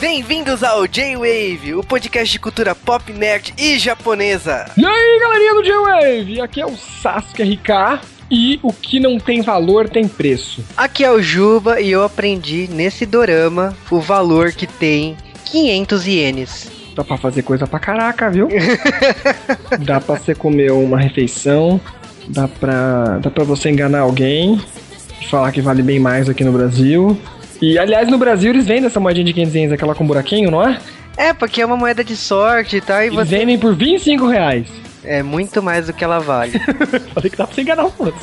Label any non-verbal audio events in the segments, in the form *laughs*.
Bem-vindos ao J-Wave, o podcast de cultura pop, nerd e japonesa. E aí, galerinha do J-Wave, aqui é o Sasuke RK. E o que não tem valor tem preço. Aqui é o Juba e eu aprendi nesse dorama o valor que tem 500 ienes. Dá pra fazer coisa pra caraca, viu? *laughs* dá pra você comer uma refeição, dá pra, dá pra você enganar alguém e falar que vale bem mais aqui no Brasil. E aliás, no Brasil eles vendem essa moedinha de 500 ienes, aquela com buraquinho, não é? É, porque é uma moeda de sorte e tal. E você... vendem por 25 reais. É muito mais do que ela vale. *laughs* Falei que dá pra você enganar o outro.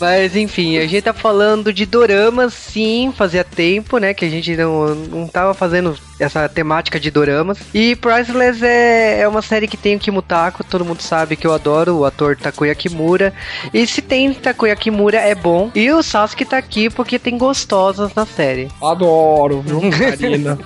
Mas enfim, a gente tá falando de doramas, sim, fazia tempo, né, que a gente não, não tava fazendo essa temática de doramas. E Priceless é, é uma série que tem o Kimutako, todo mundo sabe que eu adoro, o ator Takuya Kimura. E se tem Takuya Kimura é bom. E o Sasuke tá aqui porque tem gostosas na série. Adoro, viu? *laughs* Karina.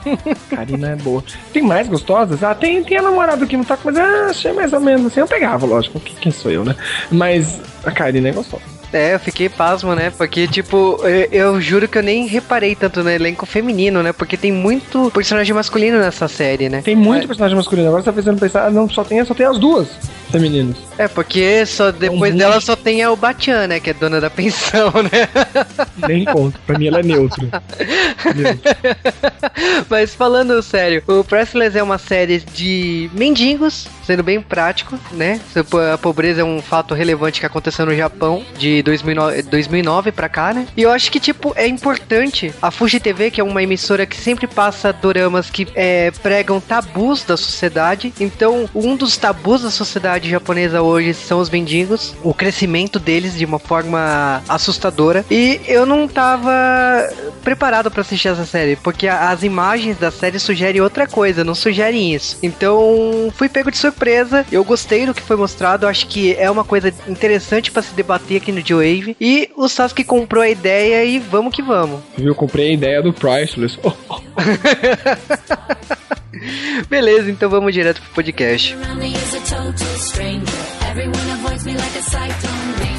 Karina é boa. Tem mais gostosas? Ah, tem, tem a namorada do Kim Taco, mas ah, achei mais ou menos assim. Eu pegava, lógico. que- Quem sou eu, né? Mas a Karina é gostosa. É, eu fiquei pasmo, né? Porque, tipo, eu, eu juro que eu nem reparei tanto no elenco feminino, né? Porque tem muito personagem masculino nessa série, né? Tem muito personagem masculino. Agora você tá fazendo pensar, ah, não, só tem, só tem as duas femininas. É, porque só depois um dela monte. só tem a Ubatian, né? Que é dona da pensão, *laughs* né? Nem conto. Pra mim ela é neutra. *laughs* Mas falando sério, o Priceless é uma série de mendigos, sendo bem prático, né? A pobreza é um fato relevante que aconteceu no Japão de 2009, 2009 pra cá, né? E eu acho que, tipo, é importante a Fuji TV, que é uma emissora que sempre passa doramas que é, pregam tabus da sociedade. Então, um dos tabus da sociedade japonesa hoje são os mendigos, o crescimento deles de uma forma assustadora. E eu não tava preparado pra assistir essa série, porque as imagens da série sugerem outra coisa, não sugerem isso. Então, fui pego de surpresa. Eu gostei do que foi mostrado, acho que é uma coisa interessante pra se debater aqui no J-Wave. E o Sasuke comprou a ideia e vamos que vamos. Viu? Eu comprei a ideia do Priceless. Oh, *laughs* oh. *laughs* Beleza, então vamos direto pro podcast. around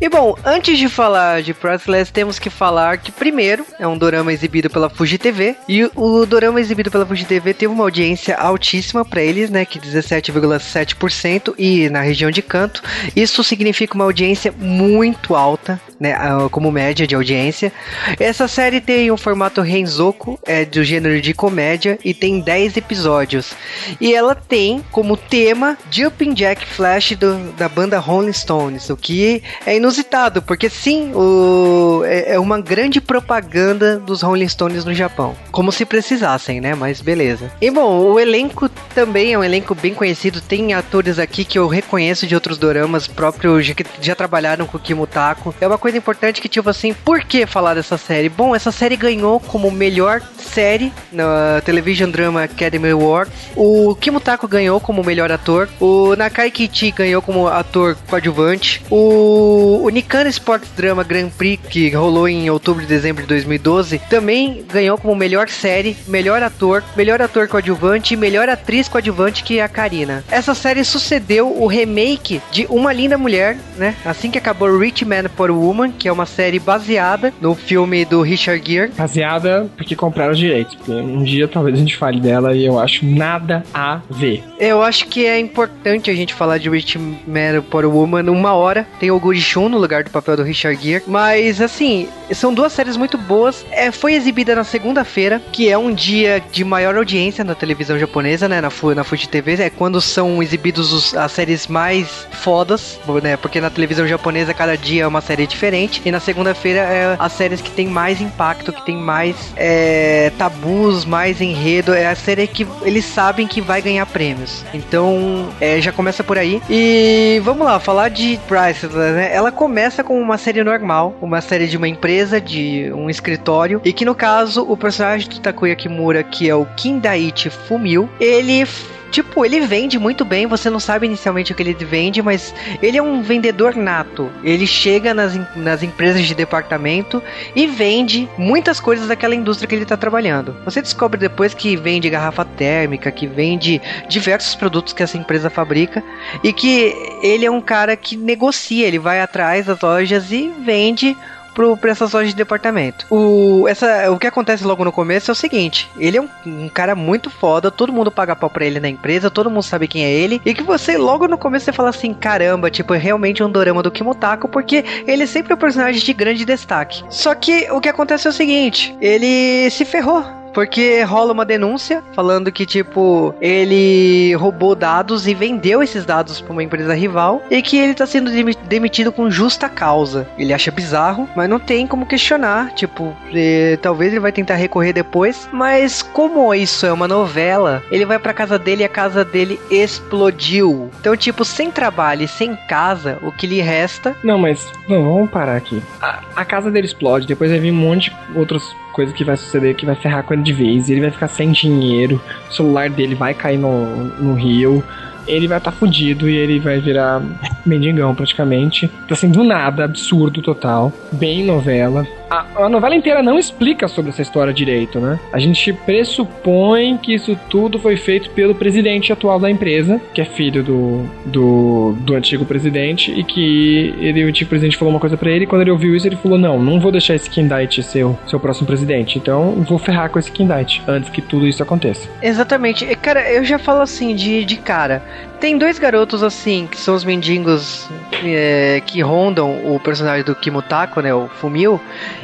E bom, antes de falar de Priceless, temos que falar que primeiro é um dorama exibido pela Fuji TV e o dorama exibido pela Fuji TV teve uma audiência altíssima pra eles, né, que 17,7% e na região de Canto. Isso significa uma audiência muito alta, né, como média de audiência. Essa série tem um formato Renzoku, é do gênero de comédia e tem 10 episódios. E ela tem como tema Jumping Jack Flash do- da banda Rolling Stones, o que é inusitado, porque sim, o, é, é uma grande propaganda dos Rolling Stones no Japão. Como se precisassem, né? Mas beleza. E bom, o elenco também é um elenco bem conhecido. Tem atores aqui que eu reconheço de outros doramas próprios que já trabalharam com o Kimutako. É uma coisa importante que, tipo assim, por que falar dessa série? Bom, essa série ganhou como melhor série na Television Drama Academy Awards. O Kimutako ganhou como melhor ator. O Nakai Kichi ganhou como ator coadjuvante. O, o Nikan Sports Drama Grand Prix, que rolou em outubro e dezembro de 2012, também ganhou como melhor série, melhor ator, melhor ator coadjuvante e melhor atriz coadjuvante, que é a Karina. Essa série sucedeu o remake de Uma Linda Mulher, né? Assim que acabou Rich Man for Woman, que é uma série baseada no filme do Richard Gere. Rapaziada, porque compraram os direitos. Porque um dia talvez a gente fale dela e eu acho nada a ver. Eu acho que é importante a gente falar de Rich Man for Woman uma hora. Tem o Guri Shun no lugar do papel do Richard Gere. Mas, assim, são duas séries muito boas. É, foi exibida na segunda-feira, que é um dia de maior audiência na televisão japonesa, né? Na, na Fuji TV. É quando são exibidos os- as séries mais fodas, né? Porque na televisão japonesa cada dia é uma série diferente. E na segunda-feira é as séries que tem mais impacto, que tem mais é, tabus, mais enredo. É a série que eles sabem que vai ganhar prêmios. Então, é, já começa por aí. E vamos lá, falar de Priceless, né? Ela começa com uma série normal, uma série de uma empresa, de um escritório. E que no caso, o personagem do Takuya Kimura, que é o Kindaichi Fumio, ele Tipo, ele vende muito bem, você não sabe inicialmente o que ele vende, mas ele é um vendedor nato. Ele chega nas, nas empresas de departamento e vende muitas coisas daquela indústria que ele está trabalhando. Você descobre depois que vende garrafa térmica, que vende diversos produtos que essa empresa fabrica e que ele é um cara que negocia, ele vai atrás das lojas e vende pro prestações de departamento. O, essa, o que acontece logo no começo é o seguinte: ele é um, um cara muito foda, todo mundo paga pau pra ele na empresa, todo mundo sabe quem é ele, e que você logo no começo você fala assim: caramba, tipo, é realmente um dorama do Kimotako, porque ele sempre é um personagem de grande destaque. Só que o que acontece é o seguinte: ele se ferrou. Porque rola uma denúncia falando que, tipo, ele roubou dados e vendeu esses dados pra uma empresa rival e que ele tá sendo demi- demitido com justa causa. Ele acha bizarro, mas não tem como questionar. Tipo, eh, talvez ele vai tentar recorrer depois, mas como isso é uma novela, ele vai pra casa dele e a casa dele explodiu. Então, tipo, sem trabalho e sem casa, o que lhe resta Não, mas não, vamos parar aqui. A, a casa dele explode, depois vai vir um monte de outras coisas que vai suceder que vai ferrar com ele de vez. Ele vai ficar sem dinheiro, o celular dele vai cair no, no rio. Ele vai estar tá fudido e ele vai virar mendigão praticamente. Então, assim, do nada, absurdo total. Bem novela. A, a novela inteira não explica sobre essa história direito, né? A gente pressupõe que isso tudo foi feito pelo presidente atual da empresa, que é filho do, do, do antigo presidente, e que ele, o antigo presidente falou uma coisa pra ele, e quando ele ouviu isso, ele falou: Não, não vou deixar esse Kindite ser o seu próximo presidente, então vou ferrar com esse Kindite antes que tudo isso aconteça. Exatamente. Cara, eu já falo assim, de, de cara. Tem dois garotos assim, que são os mendigos é, que rondam o personagem do Kimutako, né? O Fumio.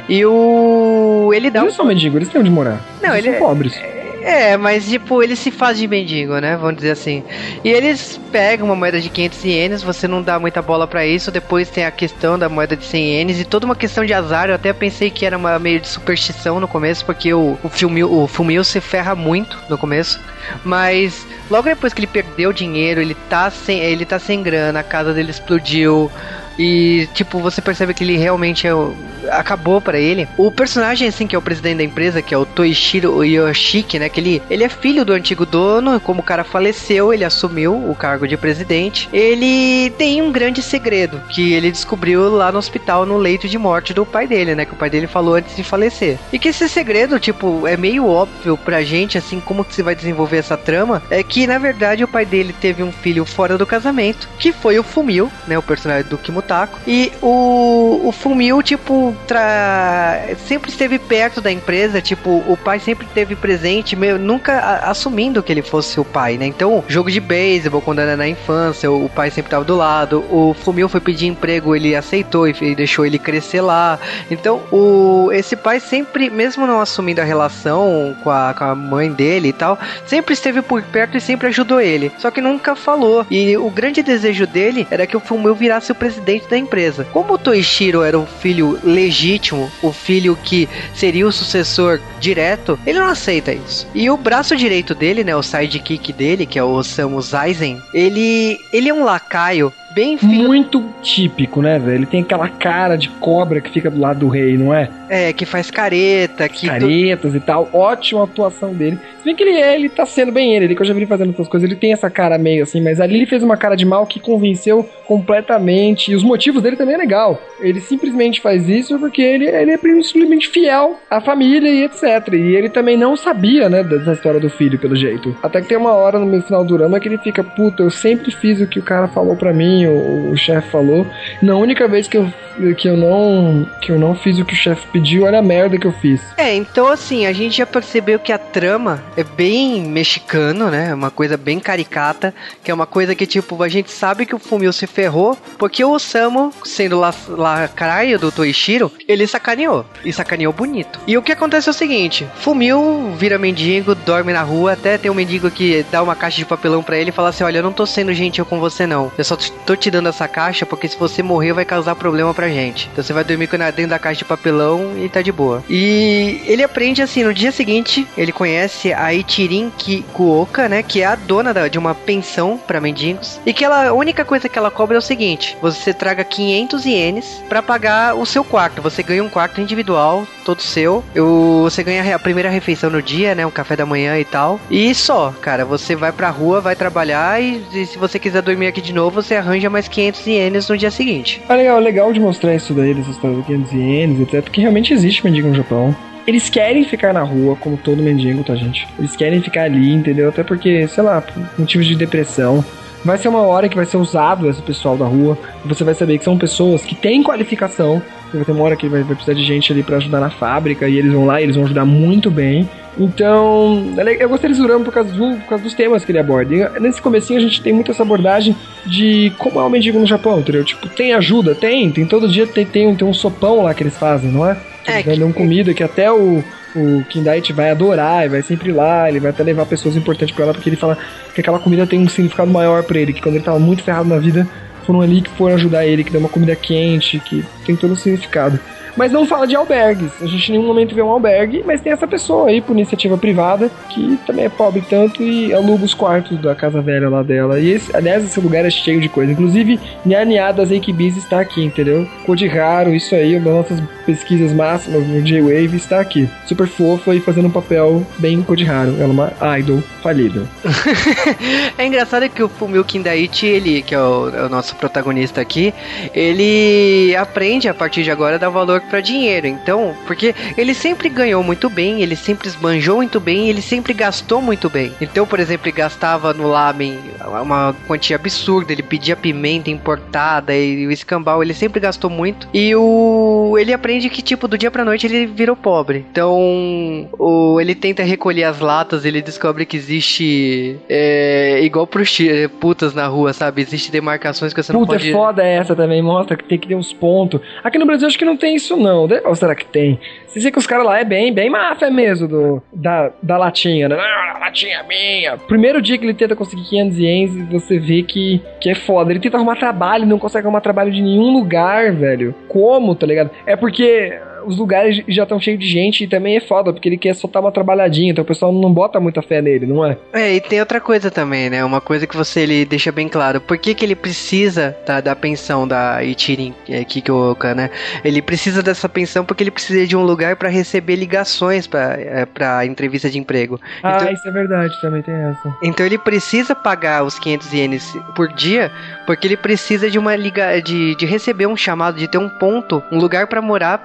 E o. Ele dá Eles um. são mendigos, eles têm onde morar. Não, eles ele são é- pobres. É, mas tipo, ele se faz de mendigo, né? Vamos dizer assim. E eles pegam uma moeda de 500 ienes, você não dá muita bola pra isso. Depois tem a questão da moeda de 100 ienes e toda uma questão de azar. Eu até pensei que era uma meio de superstição no começo, porque o, o, Fumio, o Fumio se ferra muito no começo. Mas logo depois que ele perdeu dinheiro, ele tá sem, ele tá sem grana, a casa dele explodiu. E, tipo, você percebe que ele realmente é o- acabou pra ele. O personagem, assim, que é o presidente da empresa, que é o Toishiro Yoshiki, né? Que ele, ele é filho do antigo dono. Como o cara faleceu, ele assumiu o cargo de presidente. Ele tem um grande segredo que ele descobriu lá no hospital, no leito de morte do pai dele, né? Que o pai dele falou antes de falecer. E que esse segredo, tipo, é meio óbvio pra gente, assim, como que se vai desenvolver essa trama. É que, na verdade, o pai dele teve um filho fora do casamento, que foi o Fumio, né? O personagem do Kimutako. E o, o Fumio, tipo, tra... sempre esteve perto da empresa, tipo, o pai sempre esteve presente, meio, nunca a- assumindo que ele fosse o pai, né? Então, jogo de beisebol, quando era na infância, o, o pai sempre estava do lado. O Fumio foi pedir emprego, ele aceitou e, e deixou ele crescer lá. Então, o, esse pai sempre, mesmo não assumindo a relação com a, com a mãe dele e tal, sempre esteve por perto e sempre ajudou ele. Só que nunca falou. E o grande desejo dele era que o Fumio virasse o presidente da empresa. Como o Toishiro era o filho legítimo, o filho que seria o sucessor direto, ele não aceita isso. E o braço direito dele, né, o sidekick dele, que é o Samu Zaizen, ele, ele é um lacaio bem filho Muito típico, né, velho? Ele tem aquela cara de cobra que fica do lado do rei, não é? é, que faz careta, que Caretas e tal. Ótima atuação dele. Se bem que ele é, ele tá sendo bem ele. Ele que eu já vi ele fazendo outras coisas. Ele tem essa cara meio assim, mas ali ele fez uma cara de mal que convenceu completamente. E os motivos dele também é legal. Ele simplesmente faz isso porque ele, ele é simplesmente fiel à família e etc. E ele também não sabia, né, dessa história do filho, pelo jeito. Até que tem uma hora no final do drama que ele fica, puta, eu sempre fiz o que o cara falou pra mim, o, o chefe falou. Na única vez que eu, que eu não que eu não fiz o que o chefe pediu, olha a merda que eu fiz. É, então assim, a gente já percebeu que a trama é bem mexicano, né? É uma coisa bem caricata, que é uma coisa que, tipo, a gente sabe que o Fumio se ferrou, porque o Osamu, sendo la- lacraio do Toishiro, ele sacaneou. E sacaneou bonito. E o que acontece é o seguinte: Fumio vira mendigo, dorme na rua, até tem um mendigo que dá uma caixa de papelão pra ele e fala assim: Olha, eu não tô sendo gentil com você, não. Eu só tô te dando essa caixa porque se você morrer vai causar problema pra gente. Então você vai dormir dentro da caixa de papelão e tá de boa. E ele aprende assim, no dia seguinte, ele conhece a Ichirin Kikuoka, né? Que é a dona da- de uma pensão pra mendigos. E que ela, a única coisa que ela cobra é o seguinte: você traga 500 ienes pra pagar o seu quarto. Você ganha um quarto individual, todo seu. Eu, você ganha a primeira refeição no dia, né? Um café da manhã e tal. E só, cara, você vai pra rua, vai trabalhar e, e se você quiser dormir aqui de novo, você arranja mais 500 ienes no dia seguinte. É legal, legal de mostrar isso daí, dessa história do 500 ienes, etc. Porque realmente existe mendigo no Japão. Eles querem ficar na rua, como todo mendigo, tá, gente? Eles querem ficar ali, entendeu? Até porque, sei lá, motivos de depressão. Vai ser uma hora que vai ser usado esse pessoal da rua, você vai saber que são pessoas que têm qualificação, vai ter uma hora que vai, vai precisar de gente ali para ajudar na fábrica, e eles vão lá e eles vão ajudar muito bem. Então, eu gostei desse Durama por causa, do, por causa dos temas que ele aborda. E nesse comecinho a gente tem muito essa abordagem de como é o mendigo no Japão, entendeu? Tipo, tem ajuda? Tem, tem todo dia tem, tem, tem um sopão lá que eles fazem, não é? Eles É, dão que- comida que até o, o Kindaichi vai adorar, vai sempre lá, ele vai até levar pessoas importantes pra lá, porque ele fala que aquela comida tem um significado maior pra ele, que quando ele tava muito ferrado na vida, foram ali que foram ajudar ele, que deu uma comida quente, que tem todo um significado. Mas não fala de albergues. A gente em nenhum momento vê um albergue, mas tem essa pessoa aí, por iniciativa privada, que também é pobre tanto e aluga os quartos da casa velha lá dela. E esse, aliás, esse lugar é cheio de coisa. Inclusive, Nha das Eikibis está aqui, entendeu? Code raro, isso aí, uma das nossas pesquisas máximas no J-Wave está aqui. Super fofa e fazendo um papel bem code raro. Ela é uma idol falida. *laughs* É engraçado que o Fumio Kindaichi, ele, que é o, é o nosso protagonista aqui, ele aprende a partir de agora a dar valor pra dinheiro. Então, porque ele sempre ganhou muito bem, ele sempre esbanjou muito bem, ele sempre gastou muito bem. Então, por exemplo, ele gastava no lamen uma quantia absurda, ele pedia pimenta importada e o escambau, ele sempre gastou muito. E o ele aprende que tipo do dia pra noite ele virou pobre. Então, o, ele tenta recolher as latas, ele descobre que existe é, igual prosti- putas na rua, sabe? Existe demarcações que você não Puta, pode é foda essa também, mostra que tem que ter uns pontos. Aqui no Brasil acho que não tem isso não, né? ou será que tem? Você vê que os caras lá é bem, bem máfia mesmo do, da, da latinha, né? Ah, latinha é minha. Primeiro dia que ele tenta conseguir 500 ienes, você vê que, que é foda. Ele tenta arrumar trabalho, não consegue arrumar trabalho de nenhum lugar, velho. Como, tá ligado? É porque os lugares já estão cheios de gente e também é foda, porque ele quer soltar uma trabalhadinha, então o pessoal não bota muita fé nele, não é? É, e tem outra coisa também, né? Uma coisa que você ele deixa bem claro. Por que, que ele precisa da, da pensão da Ichirin é, Kikooka, né? Ele precisa dessa pensão porque ele precisa de um lugar para receber ligações para é, pra entrevista de emprego. Ah, Então- isso é verdade, também tem essa. Então ele precisa pagar os 500 ienes por dia porque ele precisa de uma liga de, de receber um chamado, de ter um ponto, um lugar para morar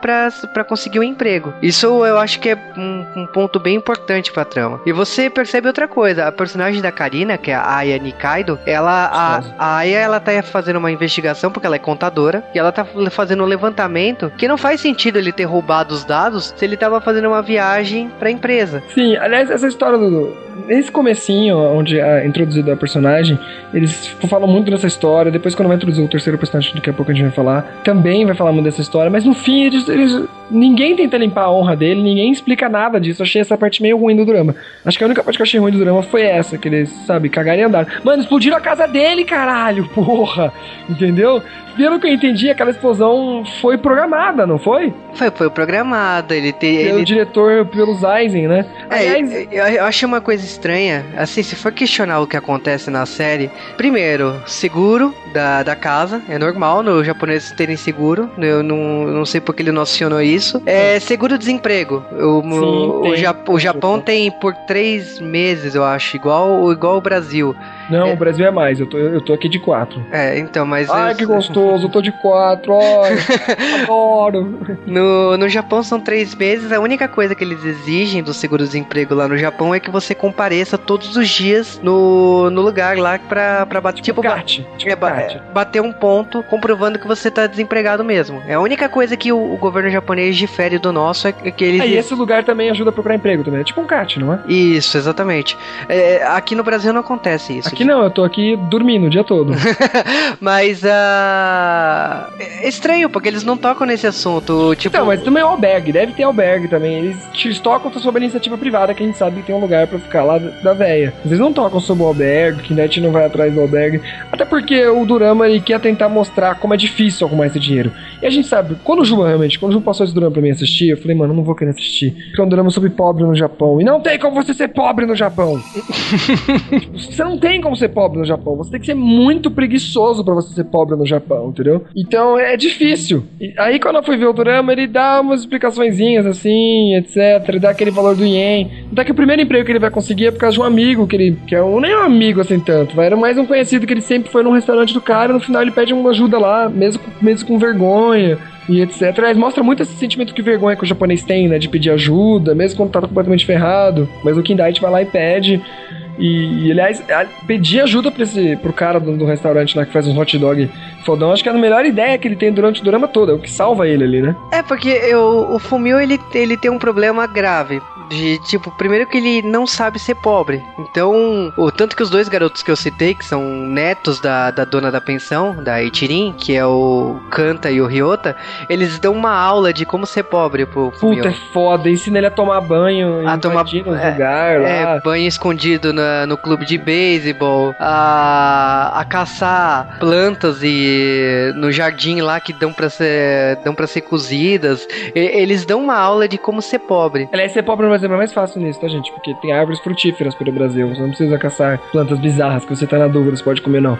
pra pra conseguir um emprego. Isso eu acho que é um, um ponto bem importante pra trama. E você percebe outra coisa, a personagem da Karina, que é a Aya Nikaido, ela a, a Aya ela tá fazendo uma investigação porque ela é contadora e ela tá fazendo um levantamento que não faz sentido ele ter roubado os dados se ele tava fazendo uma viagem pra empresa. Sim, aliás, essa história do. Nesse comecinho, onde é introduzido a personagem, eles falam muito dessa história. Depois, quando vai introduzir o terceiro personagem, daqui a pouco a gente vai falar, também vai falar muito dessa história. Mas no fim, eles, eles- ninguém tenta limpar a honra dele, ninguém explica nada disso. Eu achei essa parte meio ruim do drama. Acho que a única parte que eu achei ruim do drama foi essa, que eles, sabe, cagaram e andaram. Mano, explodiram a casa dele, caralho, *laughs* porra! Entendeu? Pelo que eu entendi, aquela explosão foi programada, não foi? Foi, foi programado, ele tem. Pelo Ele diretor, pelos Eisen, né? É, Aliás, eu, eu acho uma coisa estranha, assim, se for questionar o que acontece na série, primeiro, seguro da, da casa, é normal no japonês terem seguro, eu não, não sei porque ele não acionou isso. É seguro-desemprego, o, Sim, o, tem. Ja- o Japão tem por três meses, eu acho, igual, igual o Brasil. Não, É. o Brasil é mais, eu tô, eu tô aqui de quatro. É, então, mas... Ai, eu- que gostoso, eu tô de quatro, ai, *laughs* adoro. No, no Japão são três meses. A única coisa que eles exigem do seguro-desemprego lá no Japão é que você compareça todos os dias no, no lugar lá pra, pra bater. Tipo, ba- Cat, tipo é, Cat. é, bater um ponto comprovando que você tá desempregado mesmo. É a única coisa que o, o governo japonês difere do nosso é que eles. Aí esse lugar também ajuda a procurar emprego também, é tipo um cat, não é? Isso, exatamente. É, aqui no Brasil não acontece isso. Aqui não, eu tô aqui dormindo o dia todo. *laughs* Mas ah, é estranho, porque eles não tocam nesse assunto. Tipo, Então, mas também é albergue, deve ter albergue também. Eles tocam sobre a iniciativa privada, que a gente sabe que tem um lugar pra ficar lá da véia. Eles não tocam sobre o albergue, que net não vai atrás do albergue. Até porque o Durama ele quer tentar mostrar como é difícil arrumar esse dinheiro. E a gente sabe, quando o Ju realmente, quando o Ju passou esse Durama pra mim assistir, eu falei, mano, eu não vou querer assistir. Porque é um Durama sobre pobre no Japão. E não tem como você ser pobre no Japão. Tipo, *laughs* você não tem como ser pobre no Japão. Você tem que ser muito preguiçoso pra você ser pobre no Japão, entendeu? Então é difícil. E aí quando eu fui ver o Dorama, ele dá umas explicaçõezinhas assim, etc. Dá aquele valor do ien. Dá que o primeiro emprego que ele vai conseguir é por causa de um amigo, que ele. Que é um, nem um amigo assim tanto, vai. Era mais um conhecido que ele sempre foi num restaurante do cara e no final ele pede uma ajuda lá, mesmo, mesmo com vergonha. E etc. Mas mostra muito esse sentimento de vergonha que o japonês tem, né? De pedir ajuda, mesmo quando tá completamente ferrado. Mas o Kindaichi vai lá e pede. E, e, aliás, pedir ajuda pra esse, pro cara do, do restaurante lá que faz uns hot dog fodão, acho que é a melhor ideia que ele tem durante o drama todo, é o que salva ele ali, né? É, porque eu, o Fumio, ele, ele tem um problema grave. De, tipo, primeiro que ele não sabe ser pobre. Então, o tanto que os dois garotos que eu citei, que são netos da, da dona da pensão, da Ichirin, que é o Kanta e o Ryota, eles dão uma aula de como ser pobre pro. Puta, é foda, ensina ele a tomar banho, A tomar- invadindo os é, lá. É, banho escondido na- no clube de beisebol, a, a caçar plantas e no jardim lá que dão pra ser, dão pra ser cozidas. E- eles dão uma aula de como ser pobre. Aliás, ser pobre no Brasil é mais fácil nisso, tá, gente? Porque tem árvores frutíferas pelo Brasil. Você não precisa caçar plantas bizarras que você tá na dúvida, você pode comer, não.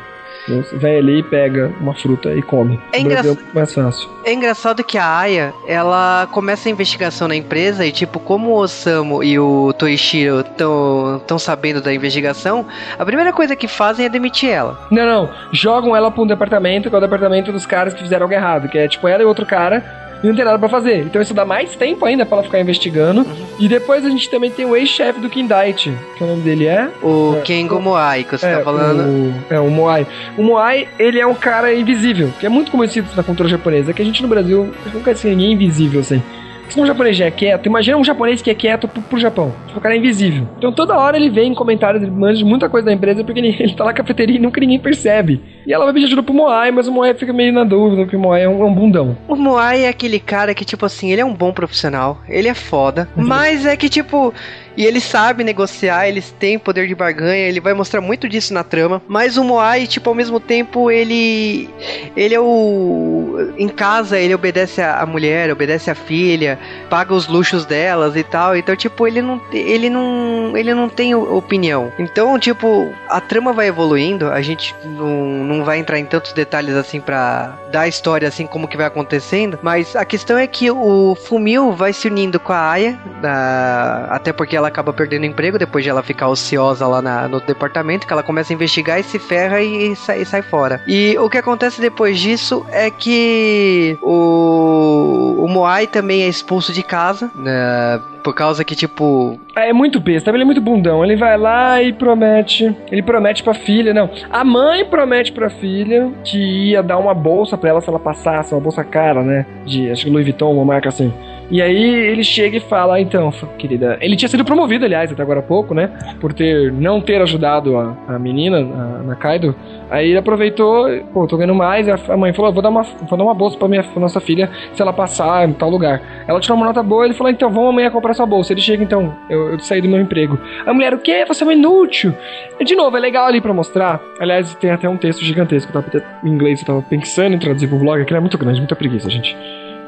Você vai ali, pega uma fruta e come. É engraçado- é mais fácil. É engraçado que a Aya, ela começa a investigação na empresa e, tipo, como o Osamu e o Toishiro estão sabendo da investigação, a primeira coisa que fazem é demitir ela. Não, não. Jogam ela pra um departamento, que é o departamento dos caras que fizeram algo errado. Que é tipo ela e outro cara. E não tem nada pra fazer. Então isso dá mais tempo ainda pra ela ficar investigando. E depois a gente também tem o ex-chefe do Kindite. Que o nome dele é? O É, Kengo Moai, que você é, tá falando. O, é, o Moai. O Moai, ele é um cara invisível, que é muito conhecido na cultura japonesa. Que a gente no Brasil nunca conhece ninguém invisível assim. Se um japonês já é quieto, imagina um japonês que é quieto pro, pro Japão. O cara é invisível. Então toda hora ele vem em comentários, ele manja muita coisa da empresa, porque ele, *laughs* ele tá na cafeteria e nunca ninguém percebe. E ela vai pedir ajuda pro Moai, mas o Moai fica meio na dúvida, porque o Moai é um, é um bundão. O Moai é aquele cara que, tipo assim, ele é um bom profissional, ele é foda, mas é que, tipo, e ele sabe negociar, eles têm poder de barganha, ele vai mostrar muito disso na trama, mas o Moai, tipo, ao mesmo tempo, ele. Ele é o. Em casa, ele obedece a, mulher, obedece a filha, paga os luxos delas e tal, então, tipo, ele não, ele não, ele não tem opinião. Então, tipo, a trama vai evoluindo, a gente não, não vai entrar em tantos detalhes assim pra dar a história assim como que vai acontecendo, mas a questão é que o Fumio vai se unindo com a Aya, da- até porque ela acaba perdendo emprego depois de ela ficar ociosa lá na- no departamento, que ela começa a investigar e se ferra e, sai, e sai fora. E o que acontece depois disso é que o, o Moai também é expulso de casa, né, por causa que, tipo, É muito besta, ele é muito bundão. Ele vai lá e promete. Ele promete pra filha, não. A mãe promete pra filha que ia dar uma bolsa pra ela se ela passasse, uma bolsa cara, né? De acho que Louis Vuitton, uma marca assim. E aí ele chega e fala, "Ah, então, querida. Ele tinha sido promovido, aliás, até agora há pouco, né? Por ter não ter ajudado a, a menina, a Nakaido. Aí ele aproveitou, pô, tô ganhando mais. A, a mãe falou, vou dar uma, vou dar uma bolsa pra minha pra nossa filha se ela passar em tal lugar. Ela tirou uma nota boa, ele falou, então vamos amanhã comprar sua bolsa. Ele chega, então, eu, eu saí do meu emprego. A mulher, o quê? Você é um inútil. E, de novo, é legal ali pra mostrar. Aliás, tem até um texto gigantesco, tava, em inglês, eu tava pensando em traduzir pro vlog, aquele é muito grande, muita preguiça, gente.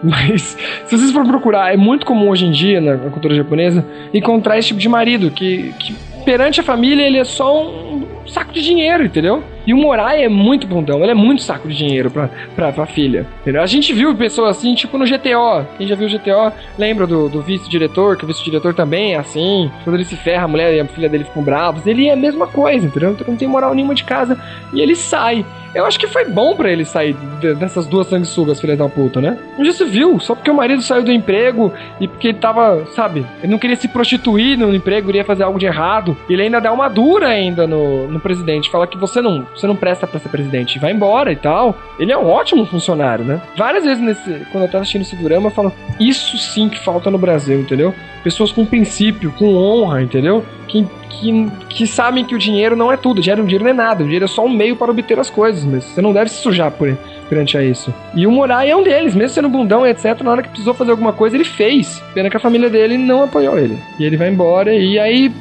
Mas, se vocês forem procurar, é muito comum hoje em dia, na, cultura japonesa, encontrar esse tipo de marido, que, que perante a família ele é só um saco de dinheiro, entendeu? E o Morai é muito bundão, ele é muito saco de dinheiro pra, pra, pra filha. Entendeu? A gente viu pessoas assim, tipo no GTO. Quem já viu o GTO lembra do, do vice-diretor, que o vice-diretor também é assim. Quando ele se ferra, a mulher e a filha dele ficam bravos. Ele é a mesma coisa, entendeu? Então não tem moral nenhuma de casa. E ele sai. Eu acho que foi bom pra ele sair de- dessas duas sanguessugas, filha da puta, né? Já se viu, só porque o marido saiu do emprego e porque ele tava, sabe, ele não queria se prostituir no emprego, iria fazer algo de errado. Ele ainda dá uma dura ainda no, no presidente, fala que você não, você não presta pra ser presidente, vai embora e tal. Ele é um ótimo funcionário, né? Várias vezes nesse, quando eu tava assistindo esse drama, eu falo, isso sim que falta no Brasil, entendeu? Pessoas com princípio, com honra, entendeu? Que, que, que sabem que o dinheiro não é tudo, dinheiro, dinheiro não é nada, o dinheiro é só um meio para obter as coisas, mas você não deve se sujar por, perante a isso. E o Morai é um deles, mesmo sendo bundão etc, na hora que precisou fazer alguma coisa, ele fez. Pena que a família dele não apoiou ele. E ele vai embora, e aí.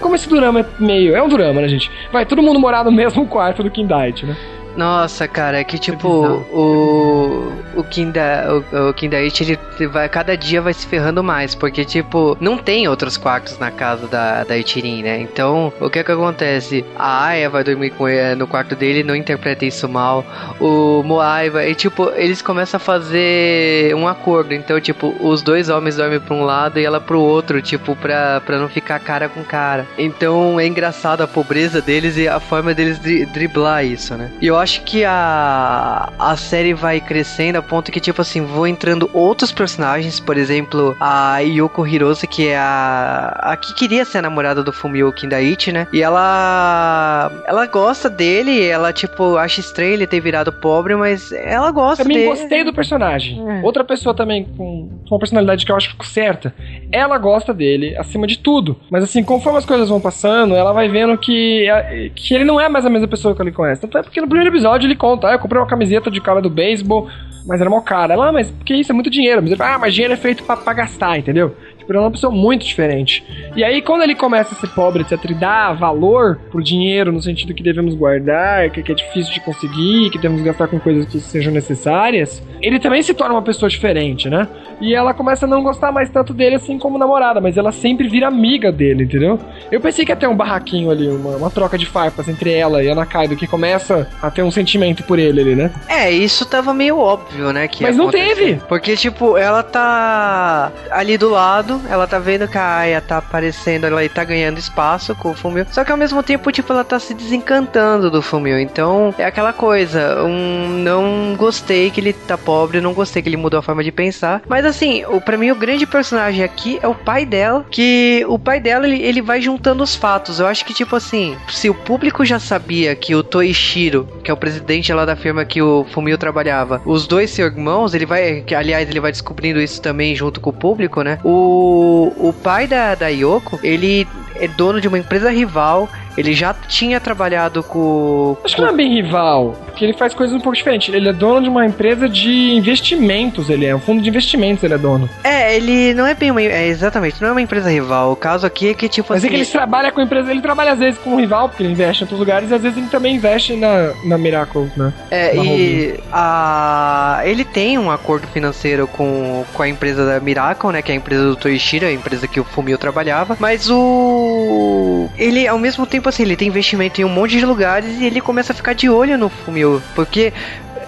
Como esse drama é meio. É um drama, né, gente? Vai todo mundo morar no mesmo quarto do Kindite, né? Nossa, cara, é que tipo, o. O Kinda. O, o Kindaichi, ele vai. Cada dia vai se ferrando mais. Porque, tipo, não tem outros quartos na casa da, da Ichirin, né? Então, o que que acontece? A Aya vai dormir com ele no quarto dele, não interpreta isso mal. O Moai vai. E, tipo, eles começam a fazer um acordo. Então, tipo, os dois homens dormem pra um lado e ela pro outro, tipo, pra, pra não ficar cara com cara. Então é engraçado a pobreza deles e a forma deles dri- driblar isso, né? E eu acho que a, a série vai crescendo a ponto que, tipo assim, vão entrando outros personagens, por exemplo, a Yoko Hirose, que é a, a que queria ser a namorada do Fumio Kindaichi, né? E ela ela gosta dele, ela tipo acha estranho ele ter virado pobre, mas ela gosta Também dele. gostei do personagem. É. Outra pessoa também com com uma personalidade que eu acho certa. Ela gosta dele acima de tudo. Mas assim, conforme as coisas vão passando, ela vai vendo que, que ele não é mais a mesma pessoa que ele conhece. Tanto é porque no primeiro episódio ele conta: ah, eu comprei uma camiseta de cara do beisebol, mas era mó cara. Ela, ah, mas porque isso é muito dinheiro. Mas ele ah, mas dinheiro é feito pra, pra gastar, entendeu? Ele é uma pessoa muito diferente. E aí, quando ele começa a ser pobre, etc., e dá valor pro dinheiro no sentido que devemos guardar, que, que é difícil de conseguir, que devemos gastar com coisas que sejam necessárias, ele também se torna uma pessoa diferente, né? E ela começa a não gostar mais tanto dele assim como namorada, mas ela sempre vira amiga dele, entendeu? Eu pensei que ia ter um barraquinho ali, uma, uma troca de farpas entre ela e a Nakaido, que começa a ter um sentimento por ele ali, né? É, isso tava meio óbvio, né? Que Mas não acontecer. teve. Porque, tipo, ela tá ali do lado, ela tá vendo que a Aya tá aparecendo, ela tá ganhando espaço com o Fumio. Só que ao mesmo tempo, tipo, ela tá se desencantando do Fumio. Então, é aquela coisa, um não gostei que ele tá pobre, não gostei que ele mudou a forma de pensar. Mas assim, o, pra mim o grande personagem aqui é o pai dela, que o pai dela, ele, ele vai juntando os fatos. Eu acho que, tipo assim, se o público já sabia que o Toishiro, que é o presidente lá da firma que o Fumio trabalhava, os dois seus irmãos, ele vai, que aliás, ele vai descobrindo isso também junto com o público, né? O, o pai da, da Yoko, ele é dono de uma empresa rival, ele já tinha trabalhado com. Acho que não é bem rival, porque ele faz coisas um pouco diferentes. Ele é dono de uma empresa de investimentos, ele é um fundo de investimentos, ele é dono. É, ele não é bem uma. É, exatamente, não é uma empresa rival. O caso aqui é que, tipo Mas assim. é que ele trabalha com empresa, ele trabalha às vezes com um rival, porque ele investe em outros lugares, e às vezes ele também investe na, na Miracle, né? É, na e a, ele tem um acordo financeiro com, com a empresa da Miracle, né? Que é a empresa do Toishiro, a empresa que o Fumio trabalhava. Mas o. Ele, ao mesmo tempo, assim, ele tem investimento em um monte de lugares e ele começa a ficar de olho no Fumio. Porque.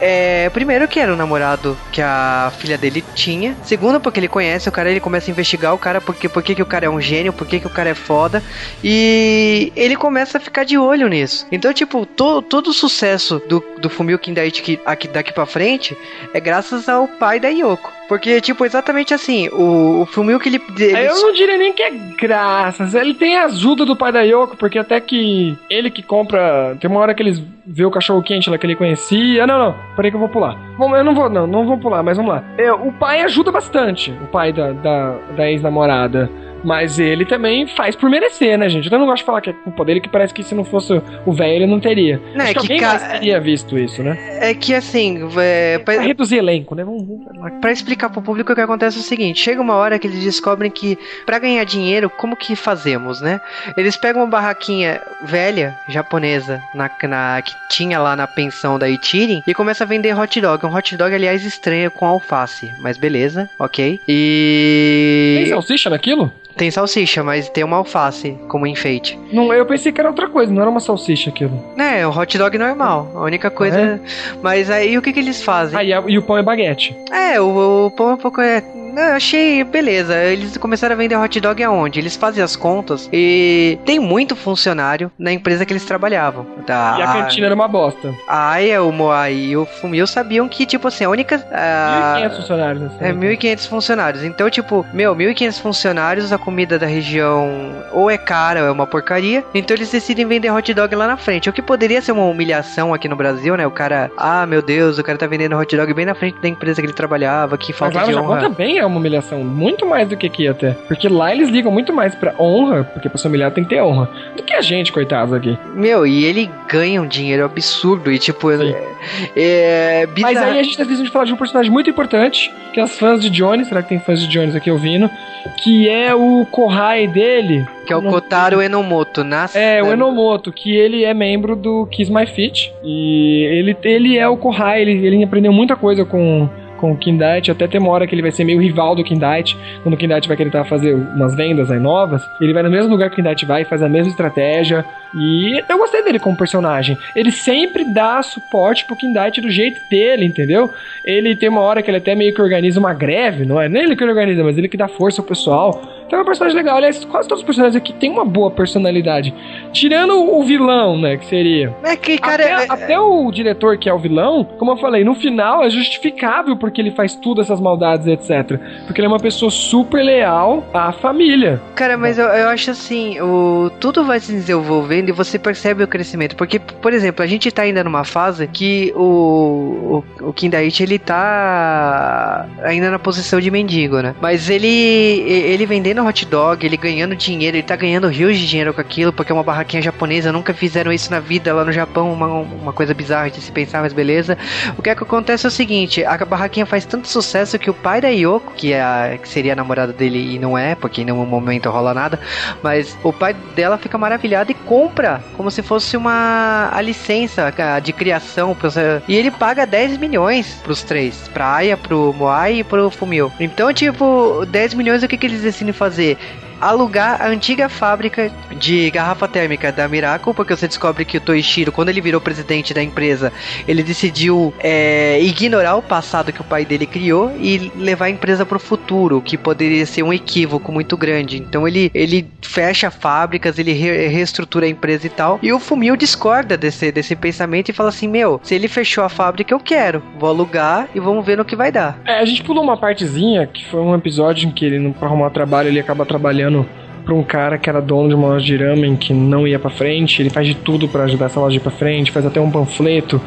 É, primeiro que era o namorado que a filha dele tinha. Segundo, porque ele conhece o cara, ele começa a investigar o cara, porque, porque que o cara é um gênio, porque que o cara é foda. E ele começa a ficar de olho nisso. Então, tipo, to, todo o sucesso do, do Fumio Kindaichi aqui, daqui pra frente é graças ao pai da Yoko. Porque, tipo, exatamente assim, o, o Fumio que ele... ele eu não diria nem que é graças. Ele tem a ajuda do pai da Yoko, porque até que ele que compra. Tem uma hora que eles vê o cachorro quente lá que ele conhecia. Não, não, peraí que eu vou pular. Vamos, eu não vou, não, não vou pular, mas vamos lá. É, o pai ajuda bastante, o pai da, da, da ex-namorada. Mas ele também faz por merecer, né, gente? Eu não gosto de falar que é culpa dele, que parece que se não fosse o velho, ele não teria. Não, Acho é que, alguém ca- teria visto isso, né? É que assim, é, Pra reduzir elenco, né? Vamos, vamos pra explicar pro público o que acontece é o seguinte: chega uma hora que eles descobrem que pra ganhar dinheiro, como que fazemos, né? Eles pegam uma barraquinha velha, japonesa, na, na- que tinha lá na pensão da Ichirin e começa a vender hot dog. Um hot dog, aliás, estranho com alface, mas beleza, ok. E. Tem salsicha naquilo? Tem salsicha, mas tem uma alface como enfeite. Não, eu pensei que era outra coisa, não era uma salsicha aquilo. É, um hot dog normal. A única coisa. Mas aí o que, que eles fazem? Ah, e, a- e o pão é baguete. É, o, o pão é um pouco. É, eu achei beleza. Eles começaram a vender hot dog aonde? Eles fazem as contas e tem muito funcionário na empresa que eles trabalhavam. Da, E a cantina era uma bosta. a Aya, o Moai e o Fumio sabiam que, tipo assim, a única. a- 1.500 funcionários. É, 1.500 funcionários. Então, tipo, meu, 1.500 funcionários, a comida da região ou é cara ou é uma porcaria. Então eles decidem vender hot dog lá na frente. O que poderia ser uma humilhação aqui no Brasil, né? O cara, ah, meu Deus, o cara tá vendendo hot dog bem na frente da empresa que ele trabalhava, que Mas falta lá no de honra. também é uma humilhação, muito mais do que aqui até. Porque lá eles ligam muito mais pra honra, porque pra ser humilhado tem que ter honra, do que a gente, coitados aqui. Meu, e ele ganha um dinheiro absurdo e tipo, é, é Mas bizarro. aí a gente tá de falar de um personagem muito importante, que é os fãs de Johnny, será que tem fãs de Johnny aqui ouvindo? Que é o Kohai dele. que é o Não- Kotaro Enomoto, nasce É, o Enomoto, que ele é membro do Kiss My Fit. E ele, ele é o Kohai, ele, ele aprendeu muita coisa com, com o Kindaichi. Até tem uma hora que ele vai ser meio rival do Kindaichi. Quando o Kindaichi vai querer fazer umas vendas aí novas, ele vai no mesmo lugar que o Kindaichi vai, faz a mesma estratégia. E eu gostei dele como personagem. Ele sempre dá suporte pro Kindaichi do jeito dele, entendeu? Ele tem uma hora que ele até meio que organiza uma greve, não é? Nem ele que organiza, mas ele que dá força ao pessoal. Então é um personagem legal. Aliás, quase todos os personagens aqui têm uma boa personalidade. Tirando o vilão, né? Que seria. É que, cara. até, é- até o diretor, que é o vilão, como eu falei, no final é justificável porque ele faz tudo essas maldades, etc. Porque ele é uma pessoa super leal à família. Cara, mas eu, eu acho assim, o, tudo vai se desenvolvendo e você percebe o crescimento. Porque, por exemplo, a gente tá ainda numa fase que o, o, o Kindaichi, ele tá ainda na posição de mendigo, né? Mas ele, ele vendendo hot dog, ele ganhando dinheiro, ele tá ganhando rios de dinheiro com aquilo, porque é uma barraquinha japonesa, nunca fizeram isso na vida lá no Japão, uma, uma coisa bizarra de se pensar, mas beleza. O que é que acontece é o seguinte, a barraquinha faz tanto sucesso que o pai da Yoko, que, é a, que seria a namorada dele e não é, porque em nenhum momento rola nada, mas o pai dela fica maravilhado e compra como se fosse uma a licença de criação. E ele paga 10 milhões pros três: pra Aya, pro Moai e pro Fumio. Então, tipo, 10 milhões, o que, que eles decidem fazer? Alugar a antiga fábrica de garrafa térmica da Miracle, porque você descobre que o Toishiro, quando ele virou presidente da empresa, ele decidiu é, ignorar o passado que o pai dele criou e levar a empresa pro futuro, que poderia ser um equívoco muito grande. Então ele, ele fecha fábricas, ele re- reestrutura a empresa e tal. E o Fumio discorda desse, desse pensamento e fala assim: Meu, se ele fechou a fábrica, eu quero. Vou alugar e vamos ver no que vai dar. É, a gente pulou uma partezinha que foi um episódio em que ele, pra arrumar trabalho, ele acaba trabalhando pra um cara que era dono de uma loja de ramen que não ia pra frente. Ele faz de tudo pra ajudar essa loja ir pra frente, faz até um panfleto.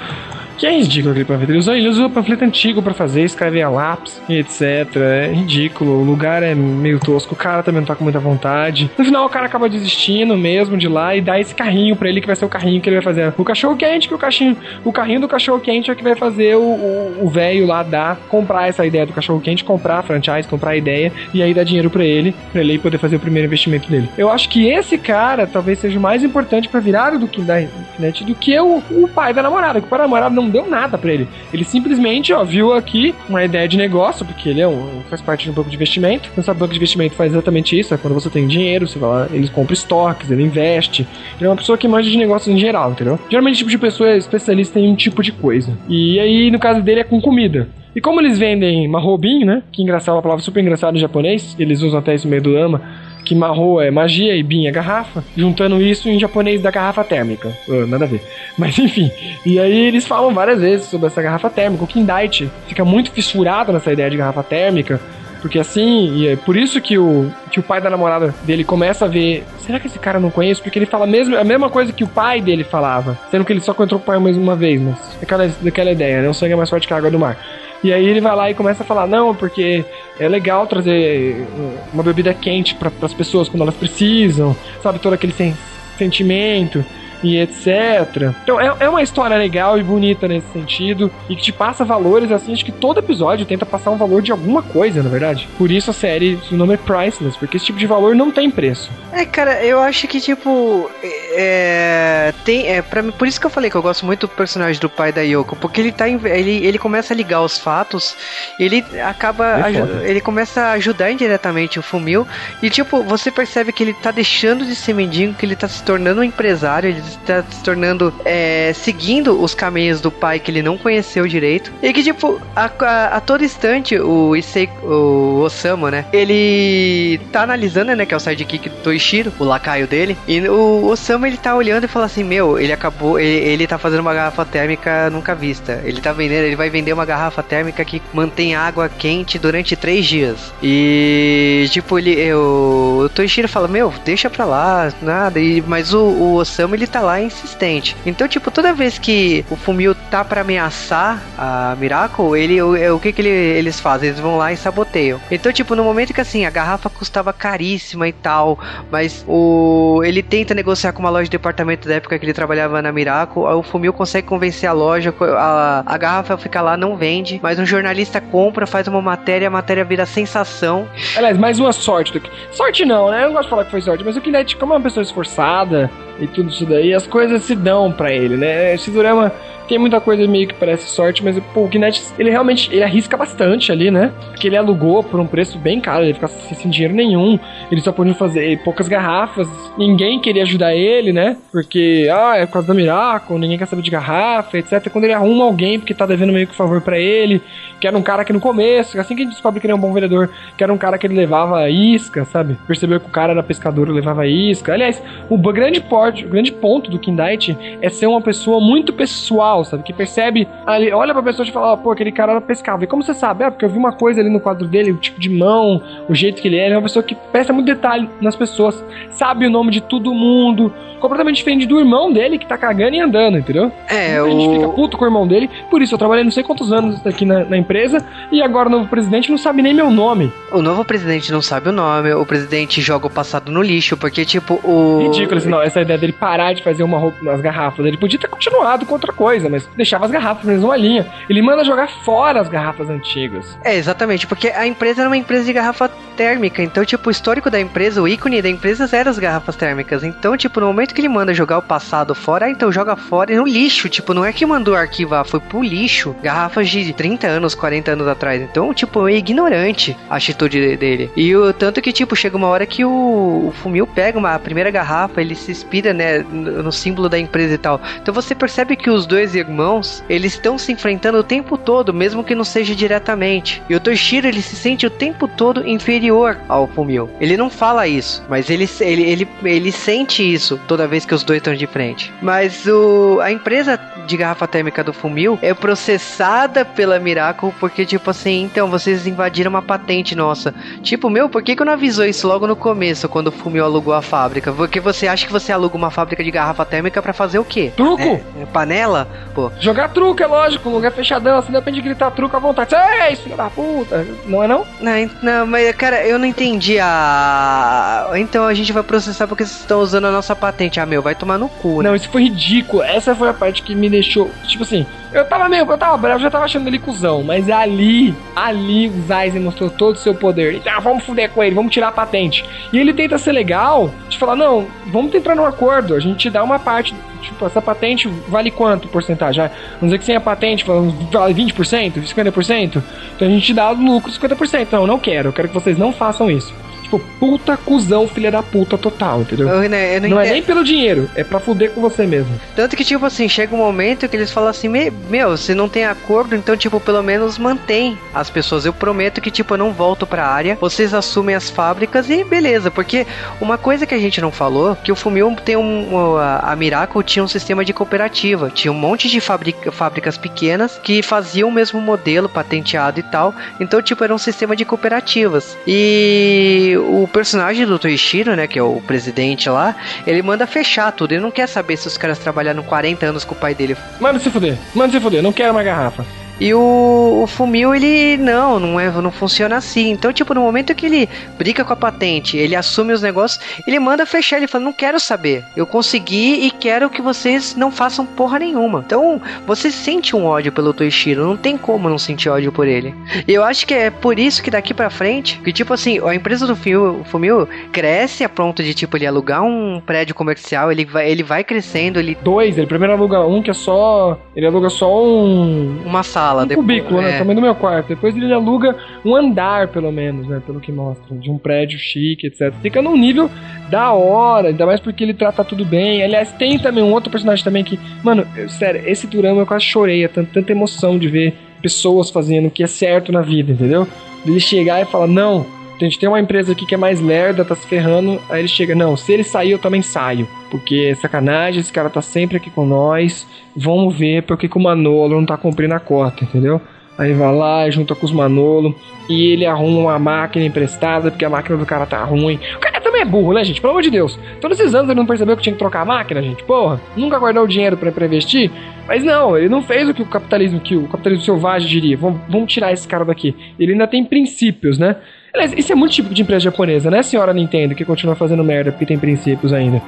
Que é ridículo aquele panfleto. Ele usa, ele usa o panfleto antigo pra fazer, escrever a lápis e etc. É ridículo. O lugar é meio tosco. O cara também não tá com muita vontade. No final, o cara acaba desistindo mesmo de lá e dá esse carrinho pra ele que vai ser o carrinho que ele vai fazer. O cachorro quente, que o cachinho, o carrinho do cachorro quente é que vai fazer o- velho lá dar, comprar essa ideia do cachorro quente, comprar a franchise, comprar a ideia e aí dar dinheiro pra ele, pra ele poder fazer o primeiro investimento dele. Eu acho que esse cara talvez seja o mais importante pra virada do Kindai Net do que o, o pai da namorada, que o pai da namorada não deu nada pra ele. Ele simplesmente, ó, viu aqui uma ideia de negócio, porque ele é um, faz parte de um banco de investimento. Então, sabe, banco de investimento faz exatamente isso, é quando você tem dinheiro, você vai lá, ele compra estoques, ele investe. Ele é uma pessoa que manja de negócios em geral, entendeu? Geralmente, tipo de pessoa é especialista em um tipo de coisa. E aí, no caso dele, é com comida. E como eles vendem marrobin, né? Que engraçado, uma palavra super engraçada em japonês, eles usam até isso no meio do ama, que marro é magia e bin é garrafa, juntando isso em japonês da garrafa térmica. Ah, nada a ver. *laughs* Mas enfim. E aí eles falam várias vezes sobre essa garrafa térmica. O Kindaichi fica muito fissurado nessa ideia de garrafa térmica. Porque assim, e é por isso que o, que o pai da namorada dele começa a ver. Será que esse cara não conheço? Porque ele fala mesmo, a mesma coisa que o pai dele falava. Sendo que ele só encontrou com o pai mais uma vez, mas é aquela, daquela ideia, né? O sangue é mais forte que a água do mar. E aí ele vai lá e começa a falar, não, porque é legal trazer uh, uma bebida quente para as pessoas quando elas precisam, sabe, todo aquele sen- sentimento e etc. Então é, é uma história legal e bonita nesse sentido e que te passa valores assim, acho que todo episódio tenta passar um valor de alguma coisa, na verdade. Por isso a série, o nome é Priceless, porque esse tipo de valor não tem preço. É, cara, eu acho que, tipo, é, tem, é, pra mim, por isso que eu falei que eu gosto muito do personagem do pai da Yoko, porque ele tá, ele, ele começa a ligar os fatos, ele acaba, É ele começa a ajudar indiretamente o Fumil, e, tipo, você percebe que ele tá deixando de ser mendigo, que ele tá se tornando um empresário, ele tá se tornando, é, seguindo os caminhos do pai que ele não conheceu direito, e que, tipo, a, a, a todo instante, o Issei, o Osamu, né, ele tá analisando, né, que é o sidekick do Toishiro, o lacaio dele, e o Osamu, ele tá olhando e fala assim, meu, ele acabou, ele, ele tá fazendo uma garrafa térmica nunca vista, ele tá vendendo, ele vai vender uma garrafa térmica que mantém água quente durante três dias, e, tipo, ele, o, o Toishiro fala, meu, deixa pra lá, nada, e, mas o, o Osamu, ele tá lá insistente, então, tipo, toda vez que o Fumio tá pra ameaçar a Miracle, ele, o, o que que ele- eles fazem? Eles vão lá e saboteiam. Então, tipo, no momento que assim, a garrafa custava caríssima e tal, mas o ele tenta negociar com uma loja de departamento da época que ele trabalhava na Miracle, o Fumio consegue convencer a loja, a, a garrafa fica lá, não vende, mas um jornalista compra, faz uma matéria, a matéria vira sensação. Aliás, mais uma sorte do que. Sorte não, né? Eu não gosto de falar que foi sorte, mas o Kinect, como é uma pessoa esforçada e tudo isso daí, as coisas se dão pra ele, né? Esse Durama Tem muita coisa meio que parece sorte, mas pô, o Kinect, ele realmente ele arrisca bastante ali, né? Porque ele alugou por um preço bem caro, ele fica sem dinheiro nenhum. Ele só podia fazer poucas garrafas. Ninguém queria ajudar ele, né? Porque, ah, é por causa da Miracle, ninguém quer saber de garrafa, etc. Quando ele arruma alguém porque tá devendo meio que favor para ele, que era um cara que no começo, assim que a gente descobre que ele é um bom vendedor, que era um cara que ele levava isca, sabe? Percebeu que o cara era pescador e levava isca. Aliás, o grande porte, o grande ponto do Kindite é ser uma pessoa muito pessoal, sabe? Que percebe, ali, olha pra pessoa e fala, pô, aquele cara pescava. E como você sabe? É porque eu vi uma coisa ali no quadro dele, o tipo de mão, o jeito que ele é. Ele é uma pessoa que presta muito detalhe nas pessoas, sabe o nome de todo mundo, completamente diferente do irmão dele que tá cagando e andando, entendeu? É, A gente o- fica puto com o irmão dele, por isso eu trabalhei não sei quantos anos aqui na, na empresa e agora o novo presidente não sabe nem meu nome. O novo presidente não sabe o nome, o presidente joga o passado no lixo, porque, tipo, o. Ridículo, assim, não, essa ideia dele parar de fazer uma roupa nas garrafas. Ele podia ter continuado com outra coisa, mas deixava as garrafas na mesma linha. Ele manda jogar fora as garrafas antigas. É, exatamente, porque a empresa era uma empresa de garrafa térmica, então, tipo, o histórico da empresa, o ícone da empresa eram as garrafas térmicas. Então, tipo, no momento que ele manda jogar o passado fora, então joga fora e no lixo, tipo, não é que mandou arquivar, foi pro lixo. Garrafas de 30 anos, 40 anos atrás. Então, tipo, é ignorante a atitude dele. E o tanto que, tipo, chega uma hora que o, o Fumil pega uma primeira garrafa, ele se inspira, né, no símbolo da empresa e tal. Então você percebe que os dois irmãos, eles estão se enfrentando o tempo todo, mesmo que não seja diretamente. E o Toshiro, ele se sente o tempo todo inferior ao Fumio. Ele não fala isso, mas ele, ele, ele, ele sente isso toda vez que os dois estão de frente. Mas o, a empresa de garrafa térmica do Fumil é processada pela Miracle porque, tipo assim, então vocês invadiram uma patente nossa. Tipo, meu, por que, que eu não avisou isso logo no começo, quando o Fumil alugou a fábrica? Porque você acha que você aluga uma fábrica de garrafa térmica pra fazer o quê? Truco! É, é panela? Pô, Jogar truco, é lógico, lugar fechadão, assim depende de gritar truco à vontade. Ei, filho da puta! Não é não? Não, não, mas cara, eu não entendi a. Então a gente vai processar porque vocês estão usando a nossa patente. Ah, meu, vai tomar no cu, né? Não, isso foi ridículo. Essa foi a parte que me deixou. Tipo assim, eu tava meio. Eu tava bravo, já tava achando ele cuzão. Mas ali, ali o Zaizen mostrou todo o seu poder. Ele, ah, vamos fuder com ele, vamos tirar a patente. E ele tenta ser legal, de falar, não, vamos entrar num acordo. A gente te dá uma parte. Tipo, essa patente vale quanto porcentagem? Ah, Vamos dizer que sem a patente vale 20%, 50%. Então a gente te dá lucro 50%. Não, não quero. Eu quero que vocês não façam isso. Tipo, puta cuzão, filha da puta total, entendeu? Eu, né, eu não, Não é nem pelo dinheiro, é pra fuder com você mesmo. Tanto que, tipo assim, chega um momento que eles falam assim: "Me- Meu, se não tem acordo, então, tipo, pelo menos mantém as pessoas. Eu prometo que, tipo, eu não volto pra área, vocês assumem as fábricas e beleza. Porque uma coisa que a gente não falou, que o Fumil tem um. A, a Miracle tinha um sistema de cooperativa. Tinha um monte de fabrica- fábricas pequenas que faziam o mesmo modelo patenteado e tal. Então, tipo, era um sistema de cooperativas. E o personagem do Toishiro, né, que é o presidente lá, ele manda fechar tudo. Ele não quer saber se os caras trabalharam 40 anos com o pai dele. Manda se fuder, manda se fuder, não quero uma garrafa. E o, o Fumil, ele não, não é, não funciona assim. Então, tipo, no momento que ele briga com a patente, ele assume os negócios, ele manda fechar, ele fala: "Não quero saber. Eu consegui e quero que vocês não façam porra nenhuma". Então, você sente um ódio pelo Toishiro, não tem como não sentir ódio por ele. E eu acho que é por isso que daqui pra frente, que tipo assim, a empresa do Fumil, Fumil cresce a ponto de tipo ele alugar um prédio comercial, ele vai, ele vai crescendo, ele Dois, ele primeiro aluga um que é só. Ele aluga só um. uma sala Um depois, cubículo, né? é. Tamanho do meu quarto. Depois ele aluga um andar, pelo menos, né? Pelo que mostra. De um prédio chique, etc. Fica num nível da hora, ainda mais porque ele trata tudo bem. Aliás, tem também um outro personagem também que. Mano, eu- sério, esse Durama eu quase chorei. É tanta, tanta emoção de ver pessoas fazendo o que é certo na vida, entendeu? Ele chegar e falar, não. A gente tem uma empresa aqui que é mais lerda, tá se ferrando. Aí ele chega, não, se ele sair, eu também saio. Porque é sacanagem, esse cara tá sempre aqui com nós. Vamos ver porque que o Manolo não tá cumprindo a cota, entendeu? Aí vai lá, junta com os Manolo. E ele arruma uma máquina emprestada, porque a máquina do cara tá ruim. O cara também é burro, né, gente? Pelo amor de Deus. Todos esses anos ele não percebeu que tinha que trocar a máquina, gente. Porra, nunca guardou o dinheiro pra investir. Mas não, ele não fez o que o capitalismo, que o capitalismo selvagem diria. Vamos, vamos tirar esse cara daqui. Ele ainda tem princípios, né? Aliás, isso é muito típico de empresa japonesa, né, senhora Nintendo, que continua fazendo merda porque tem princípios ainda.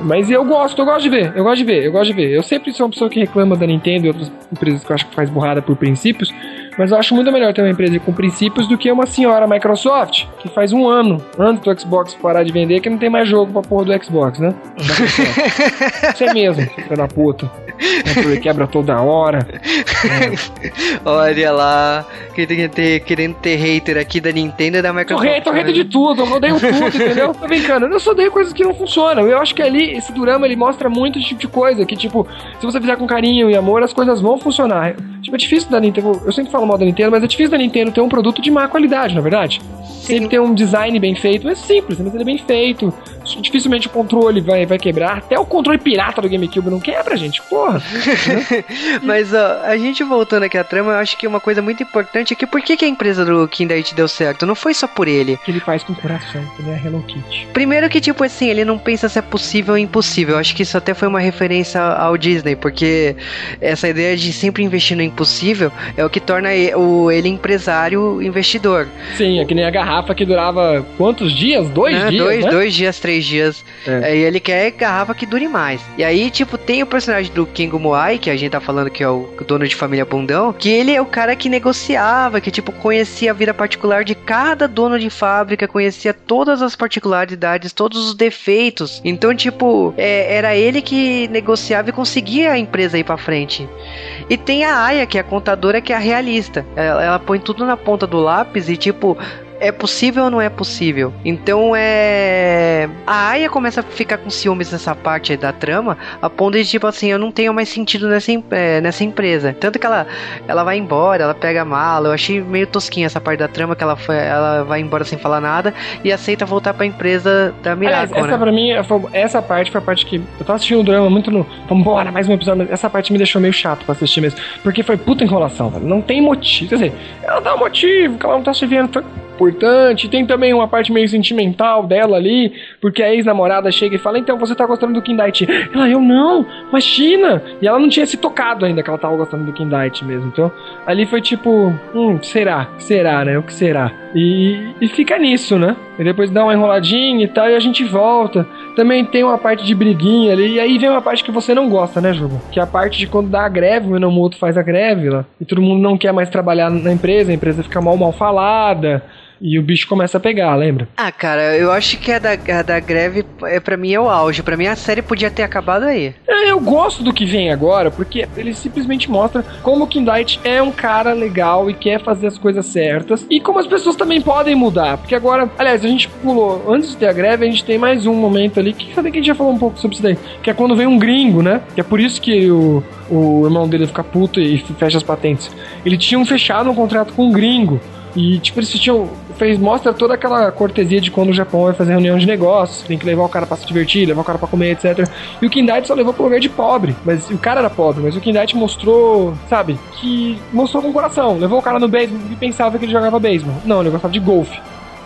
Mas eu gosto, eu gosto de ver, eu gosto de ver, eu gosto de ver. Eu sempre sou uma pessoa que reclama da Nintendo e outras empresas que eu acho que faz burrada por princípios, mas eu acho muito melhor ter uma empresa com princípios do que uma senhora Microsoft, que faz um ano, antes do Xbox parar de vender, que não tem mais jogo pra porra do Xbox, né? *laughs* Isso é mesmo, filho da puta. Ele quebra toda hora. *laughs* Olha lá, querendo ter, querendo ter hater aqui da Nintendo e da Microsoft. hater, tô hater de tudo, eu odeio tudo, *laughs* entendeu? Tô brincando, eu só odeio coisas que não funcionam. Eu acho que ali, esse drama, ele mostra muito esse tipo de coisa, que tipo, se você fizer com carinho e amor, as coisas vão funcionar. Tipo, é difícil da Nintendo, eu sempre falo mal da Nintendo, mas é difícil da Nintendo ter um produto de má qualidade, na é verdade? Sempre ter um design bem feito, é simples, mas ele é bem feito. Dificilmente o controle vai, vai quebrar. Até o controle pirata do GameCube não quebra, gente. Porra. *laughs* Mas ó, a gente voltando aqui à trama, eu acho que uma coisa muito importante é que por que, que a empresa do Kindite deu certo? Não foi só por ele. que ele faz com o coração, que ele é Hello Kitty. Primeiro que, tipo assim, ele não pensa se é possível ou impossível. Eu acho que isso até foi uma referência ao Disney, porque essa ideia de sempre investir no impossível é o que torna o, ele empresário investidor. Sim, é que nem a garrafa que durava quantos dias? Dois né? dias, dois, né? dois dias, três dias. É. E ele quer garrafa que dure mais. E aí, tipo, tem o personagem do King Moai, que a gente tá falando que é o dono de família bundão, que ele é o cara que negociava, que, tipo, conhecia a vida particular de cada dono de fábrica, conhecia todas as particularidades, todos os defeitos. Então, tipo, é, era ele que negociava e conseguia a empresa ir pra frente. E tem a Aya, que é a contadora, que é a realista. Ela, ela põe tudo na ponta do lápis e, tipo, é possível ou não é possível? Então é. A Aya começa a ficar com ciúmes nessa parte aí da trama, a ponto de tipo assim, eu não tenho mais sentido nessa, é, nessa empresa. Tanto que ela, ela vai embora, ela pega a mala. Eu achei meio tosquinha essa parte da trama, que ela, foi, ela vai embora sem falar nada e aceita voltar pra empresa da Aliás, Miracle, essa né? pra mim, foi- essa parte foi a parte que. Eu tava assistindo o drama muito no. Vambora, mais um episódio. Mas essa parte me deixou meio chato pra assistir mesmo. Porque foi puta enrolação, velho. Não tem motivo. Quer dizer, ela dá um motivo, que ela não tá se vendo tão importante. Tem também uma parte meio sentimental dela ali. Porque a ex-namorada chega e fala: Então, você tá gostando do Kindite? Ela, eu não, imagina! E ela não tinha se tocado ainda que ela tava gostando do Kindite mesmo. Então, ali foi tipo: Hum, será? Será, né? O que será? E, e fica nisso, né? E depois dá uma enroladinha e tal, e a gente volta. Também tem uma parte de briguinha ali, e aí vem uma parte que você não gosta, né, Jogo? Que é a parte de quando dá a greve, o Enomoto faz a greve lá, e todo mundo não quer mais trabalhar na empresa, a empresa fica mal mal falada, e o bicho começa a pegar, lembra? Ah, cara, eu acho que a da, a da greve, é, pra mim, é o auge. Pra mim, a série podia ter acabado aí. É, Eu gosto do que vem agora, porque ele simplesmente mostra como o Kindite é um cara legal e quer fazer as coisas certas, e como as pessoas também podem mudar, porque agora, aliás, a gente pulou, antes de ter a greve, a gente tem mais um momento ali, que sabe que a gente já falou um pouco sobre isso daí, que é quando vem um gringo, né? Que é por isso que o, o irmão dele fica puto e fecha as patentes. Ele tinha um fechado um contrato com um gringo, e, tipo, eles tinham. Fez, mostra toda aquela cortesia de quando o Japão vai fazer reunião de negócios, tem que levar o cara pra se divertir, levar o cara pra comer, etc. E o Kindite só levou pro lugar de pobre. Mas o cara era pobre, mas o Kindite mostrou, sabe, que mostrou com o coração. Levou o cara no beisebol e pensava que ele jogava beisebol. Não, ele gostava de golfe.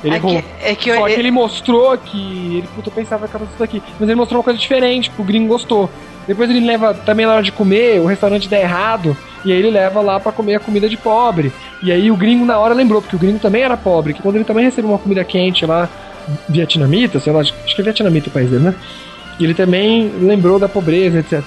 Ele É que, é que só eu, que ele mostrou que ele puta, pensava que era isso daqui. Mas ele mostrou uma coisa diferente, o gringo gostou. Depois ele leva também na hora de comer, o restaurante dá errado, e aí ele leva lá pra comer a comida de pobre. E aí o gringo na hora lembrou, porque o gringo também era pobre, que quando ele também recebeu uma comida quente lá, vietnamita, sei lá, acho que é vietnamita o país dele, né? E ele também lembrou da pobreza, etc.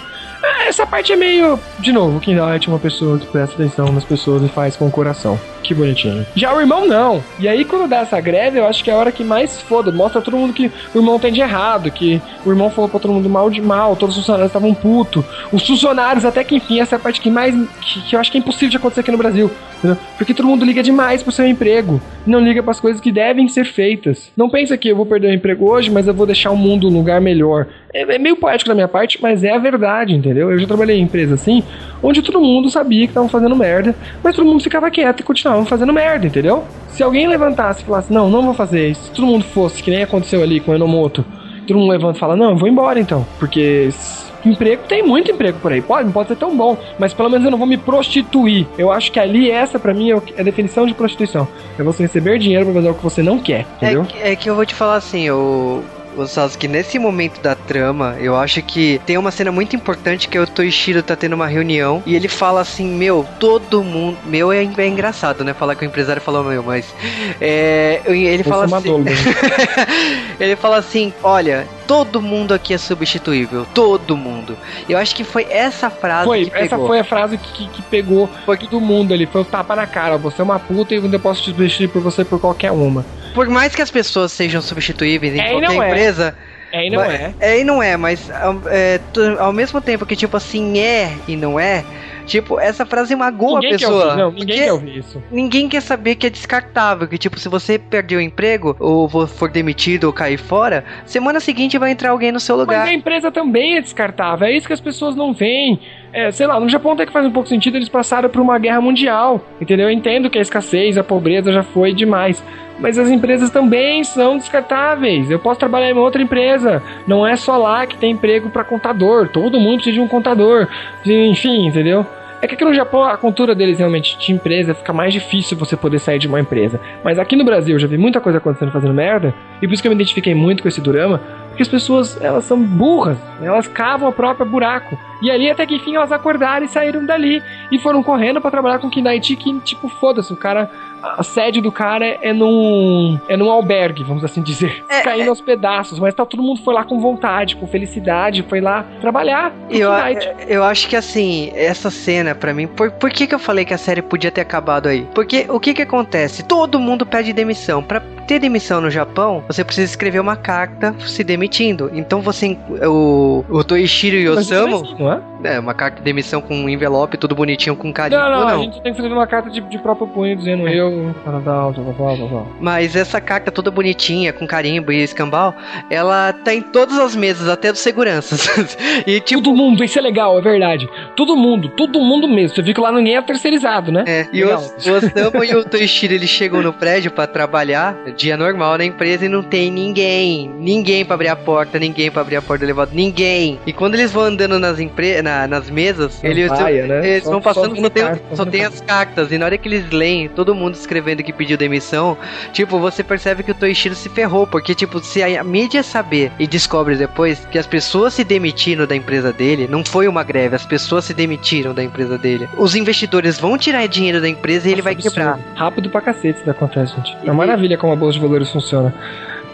Essa parte é meio. De novo, o Kindite é uma pessoa que presta atenção nas pessoas e faz com o coração. Que bonitinho. Já o irmão não. E aí, quando dá essa greve, eu acho que é a hora que mais foda. Mostra todo mundo que o irmão tem de errado. Que o irmão falou pra todo mundo mal de mal. Todos os funcionários estavam putos. Os funcionários, até que enfim, essa é a parte que mais. Que, que eu acho que é impossível de acontecer aqui no Brasil. entendeu? Porque todo mundo liga demais pro seu emprego. Não liga pras coisas que devem ser feitas. Não pensa que eu vou perder o emprego hoje, mas eu vou deixar o mundo um lugar melhor. É, é meio poético da minha parte, mas é a verdade, entendeu? Eu já trabalhei em empresa assim, onde todo mundo sabia que estavam fazendo merda, mas todo mundo ficava quieto e continuava fazendo merda, entendeu? Se alguém levantasse e falasse, não, não vou fazer isso, se todo mundo fosse, que nem aconteceu ali com o Enomoto, todo mundo levanta e fala, não, eu vou embora então, porque emprego tem muito emprego por aí, pode, não pode ser tão bom, mas pelo menos eu não vou me prostituir. Eu acho que ali essa pra mim é é a definição de prostituição. É você receber dinheiro pra fazer o que você não quer, É, entendeu? que- é que eu vou te falar assim, o. O Sasuke, nesse momento da trama, eu acho que tem uma cena muito importante que é o Toishiro tá tendo uma reunião e ele fala assim, meu, todo mundo. Meu é, é engraçado, né? Falar que o empresário falou meu, mas. É, ele fala é assim. né? *laughs* ele fala assim: olha, todo mundo aqui é substituível. Todo mundo. Eu acho que foi essa frase Foi, que essa pegou. foi a frase que, que, pegou foi todo mundo ali. Foi o tapa na cara. Você é uma puta e eu ainda posso te substituir por você por qualquer uma. Por mais que as pessoas sejam substituíveis em É qualquer é. empresa, É e não Mas- é. É e não é, mas ao, é, ao mesmo tempo que, tipo assim, é e não é, tipo, essa frase magoa Ninguém a quer pessoa. ouvir, não, ninguém quer ouvir isso. Ninguém quer saber que é descartável, que tipo, se você perder o emprego, ou for demitido ou cair fora, semana seguinte vai entrar alguém no seu Mas lugar. a empresa também é descartável, é isso que as pessoas não veem. É, sei lá, no Japão até que faz um pouco sentido, eles passaram por uma guerra mundial, entendeu? Eu entendo que a escassez, a pobreza já foi demais. Mas as empresas também são descartáveis. Eu posso trabalhar em outra empresa. Não é só lá que tem emprego para contador. Todo mundo precisa de um contador. Enfim, entendeu? É que aqui no Japão a cultura deles realmente de empresa fica mais difícil você poder sair de uma empresa. Mas aqui no Brasil eu já vi muita coisa acontecendo fazendo merda, e por isso que eu me identifiquei muito com esse drama, porque as pessoas, elas são burras, elas cavam o próprio buraco. E ali até que enfim elas acordaram e saíram dali e foram correndo pra trabalhar com o Kindaichi que tipo foda-se, o cara a sede do cara é num é num albergue, vamos assim dizer, É, caindo aos pedaços, mas tá todo mundo foi lá com vontade, com felicidade, foi lá trabalhar. E eu, Kindaichi. eu acho que assim, essa cena pra mim, por, por que, que eu falei que a série podia ter acabado aí? Porque o que que acontece? Todo mundo pede demissão. Pra ter demissão no Japão, você precisa escrever uma carta se demitindo. Então você, o, o Toishiro Mas isso é não é? é, uma carta de demissão com um envelope, tudo bonitinho, com carinho. Não, não, ou a gente tem que fazer uma carta de, de próprio punho dizendo eu. Mas essa carta toda bonitinha, com carimbo e escambau, ela tá em todas as mesas, até dos seguranças. *laughs* e tipo. Todo mundo, isso é legal, é verdade. Todo mundo, todo mundo mesmo. Você viu que lá ninguém é terceirizado, né? É, e o, Legal. o Osamu e o Toishiro eles chegam no prédio pra trabalhar, dia normal na empresa, e não tem ninguém. Ninguém pra abrir a porta, ninguém pra abrir a porta do elevador, ninguém. E quando eles vão andando nas, empre na- nas mesas, eles, vaia, né? eles Só- vão só passando, vendo só, tem, só tem as cartas. E na hora que eles leem, todo mundo escrevendo que pediu demissão, tipo, você percebe que o Toishiro se ferrou, porque, tipo, se a mídia saber e descobre depois que as pessoas se demitiram da empresa dele, não foi uma greve, as pessoas se demitiram da empresa dele. Os investidores vão tirar dinheiro da empresa e ele vai Nossa, quebrar. absurdo. Rápido pra cacete isso acontece, gente. É uma maravilha como a bolsa de valores funciona.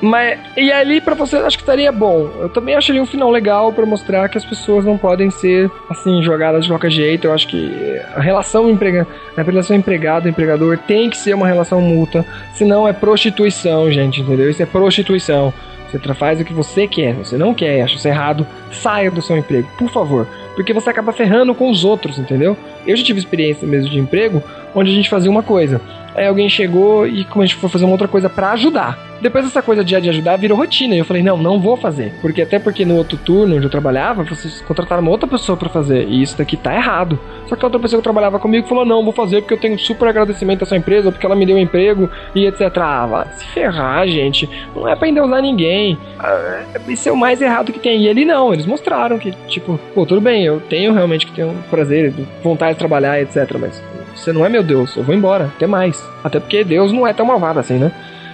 Mas, e ali pra você, acho que estaria bom. Eu também acharia um final legal pra mostrar que as pessoas não podem ser, assim, jogadas de qualquer jeito. Eu acho que a relação, emprega, a relação empregado-empregador tem que ser uma relação mútua. Senão é prostituição, gente, entendeu? Isso é prostituição. Você faz o que você quer, você não quer, acha isso errado, saia do seu emprego, por favor. Porque você acaba ferrando com os outros, entendeu? Eu já tive experiência mesmo de emprego onde a gente fazia uma coisa. Aí alguém chegou e como a gente foi fazer uma outra coisa pra ajudar. Depois essa coisa de, de ajudar virou rotina. E eu falei, não, não vou fazer. Porque até porque no outro turno onde eu trabalhava, vocês contrataram uma outra pessoa pra fazer. E isso daqui tá errado. Só que a outra pessoa que trabalhava comigo falou, não, vou fazer porque eu tenho super agradecimento a essa empresa, porque ela me deu um emprego e etc. Ah, vai se ferrar, gente. Não é pra endeusar ninguém. Ah, Isso é o mais errado que tem. E ele não, eles mostraram que, tipo, pô, tudo bem, eu tenho realmente que ter um prazer, vontade de trabalhar, etc. Mas você não é meu Deus, eu vou embora, até mais. Até porque Deus não é tão malvado assim, né?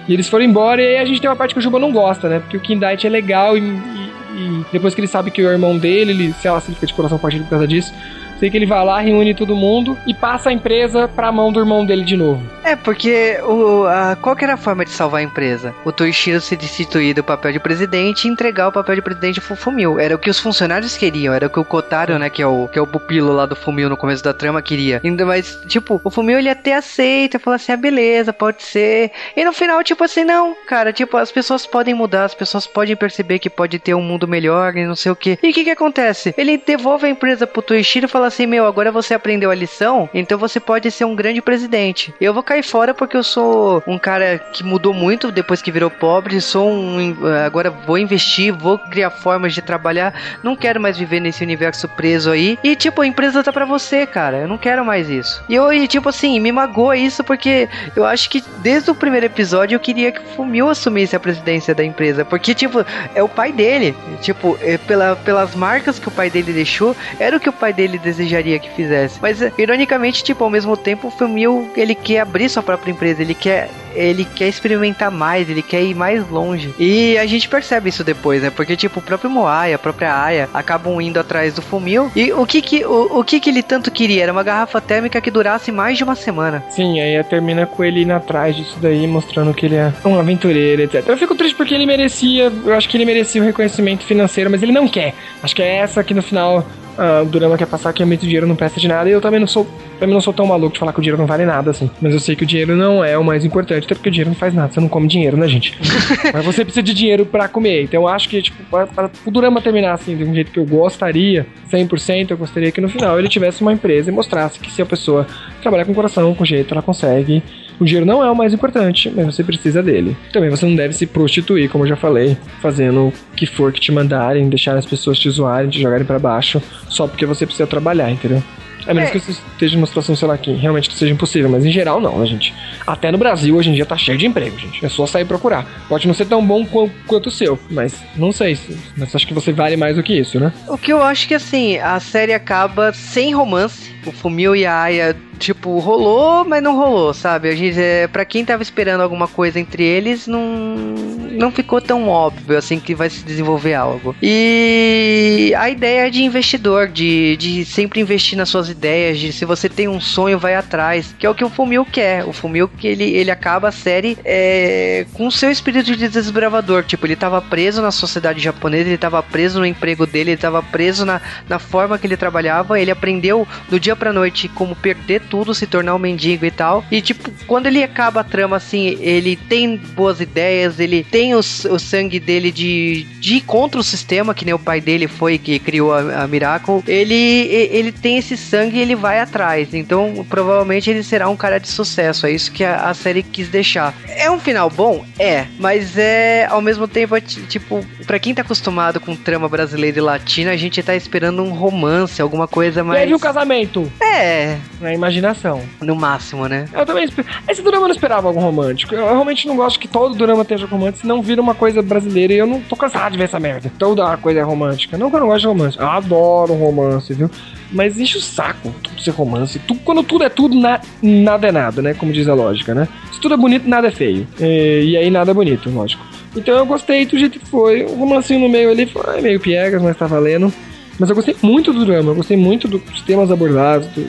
E eles foram embora e aí a gente tem uma parte que o Juba não gosta, né? Porque o Kindaichi é legal e, e- e depois que ele sabe que o irmão dele, ele, sei lá, se ele fica de coração partido por causa disso. Sei que ele vai lá, reúne todo mundo e passa a empresa pra mão do irmão dele de novo. É, porque o, a, qual que era a forma de salvar a empresa? O Toishiro se destituir do papel de presidente e entregar o papel de presidente pro Fumio. Era o que os funcionários queriam, era o que o Kotaro, né, que é o, que é o pupilo lá do Fumio no começo da trama, queria. Mais, tipo, o Fumio ele até aceita, fala assim, ah, beleza, pode ser. E no final, tipo assim, não, cara, tipo, as pessoas podem mudar, as pessoas podem perceber que pode ter um mundo melhor e não sei o que. E o que que acontece? Ele devolve a empresa pro Toishiro e fala assim, meu, agora você aprendeu a lição, então você pode ser um grande presidente. Eu vou cair fora porque eu sou um cara que mudou muito depois que virou pobre, sou um, agora vou investir, vou criar formas de trabalhar, não quero mais viver nesse universo preso aí. E tipo, a empresa tá pra você, cara. Eu não quero mais isso. E eu, e, tipo assim, me magoa isso porque eu acho que desde o primeiro episódio eu queria que o Fumio assumisse a presidência da empresa, porque tipo, é o pai dele. Tipo, é pela, pelas marcas que o pai dele deixou, era o que o pai dele desejaria que fizesse. Mas é, ironicamente, tipo, ao mesmo tempo, o Fumio, ele quer abrir sua própria empresa, ele quer ele quer experimentar mais, ele quer ir mais longe. E a gente percebe isso depois, né? Porque, tipo, o próprio Moai, a própria Aya, acabam indo atrás do Fumio. E o que que, o, o que que ele tanto queria? Era uma garrafa térmica que durasse mais de uma semana. Sim, aí termina com ele indo atrás disso daí, mostrando que ele é um aventureiro, etc. Eu fico triste porque ele merecia, eu acho que ele merecia o reconhecimento financeiro, mas ele não quer. Acho que é essa que no final ah, o Durama quer passar que realmente o dinheiro não presta de nada, e eu também não sou também não sou tão maluco de falar que o dinheiro não vale nada, assim. Mas eu sei que o dinheiro não é o mais importante, até porque o dinheiro não faz nada, você não come dinheiro, né, gente? *laughs* Mas você precisa de dinheiro pra comer. Então eu acho que, tipo, para, para o Durama terminar assim, de um jeito que eu gostaria, 100%, eu gostaria que no final ele tivesse uma empresa e mostrasse que se a pessoa trabalhar com coração, com jeito, ela consegue. O dinheiro não é o mais importante, mas você precisa dele. Também você não deve se prostituir, como eu já falei, fazendo o que for que te mandarem, deixar as pessoas te zoarem, te jogarem pra baixo, só porque você precisa trabalhar, entendeu? A menos É. que você esteja numa situação, sei lá, que realmente que seja impossível, mas em geral não, né, gente? Até no Brasil hoje em dia tá cheio de emprego, gente. É só sair procurar. Pode não ser tão bom quan- quanto o seu, mas não sei. se- Mas acho que você vale mais do que isso, né? O que eu acho que assim, a série acaba sem romance. O Fumio e a Aya, tipo, rolou, mas não rolou, sabe? A gente, é, pra quem tava esperando alguma coisa entre eles, não, não ficou tão óbvio assim que vai se desenvolver algo. E a ideia de investidor, de, de sempre investir nas suas ideias, de se você tem um sonho, vai atrás, que é o que o Fumio quer. O Fumio que ele, ele acaba a série é, com o seu espírito de desbravador. Tipo, ele tava preso na sociedade japonesa, ele tava preso no emprego dele, ele tava preso na, na forma que ele trabalhava. Ele aprendeu do dia pra noite como perder tudo, se tornar um mendigo e tal. E, tipo, quando ele acaba a trama assim, ele tem boas ideias, ele tem os- o sangue dele de, de contra o sistema, que nem o pai dele foi que criou a, a Miracle. Ele, ele tem esse sangue e ele vai atrás. Então, provavelmente ele será um cara de sucesso. É isso que a, a série quis deixar. É um final bom? É. Mas é, ao mesmo tempo, é ti- tipo, pra quem tá acostumado com trama brasileira e latina, a gente tá esperando um romance, alguma coisa mais. Teve um casamento É, na imaginação. no máximo, né? Eu também esper... Esse drama eu não esperava algo romântico. Eu realmente não gosto que todo drama esteja romântico, senão vira uma coisa brasileira e eu não tô cansado de ver essa merda. Toda coisa é romântica. Não que eu não gosto de romance. Eu adoro romance, viu? Mas enche o saco tudo ser romance. Quando tudo é tudo, na- nada é nada, né? Como diz a lógica, né? Se tudo é bonito, nada é feio. E, e aí nada é bonito, lógico. Então eu gostei do jeito que foi. O romancinho no meio ali foi meio piegas, mas tá valendo. Mas eu gostei muito do drama, eu gostei muito dos temas abordados, do,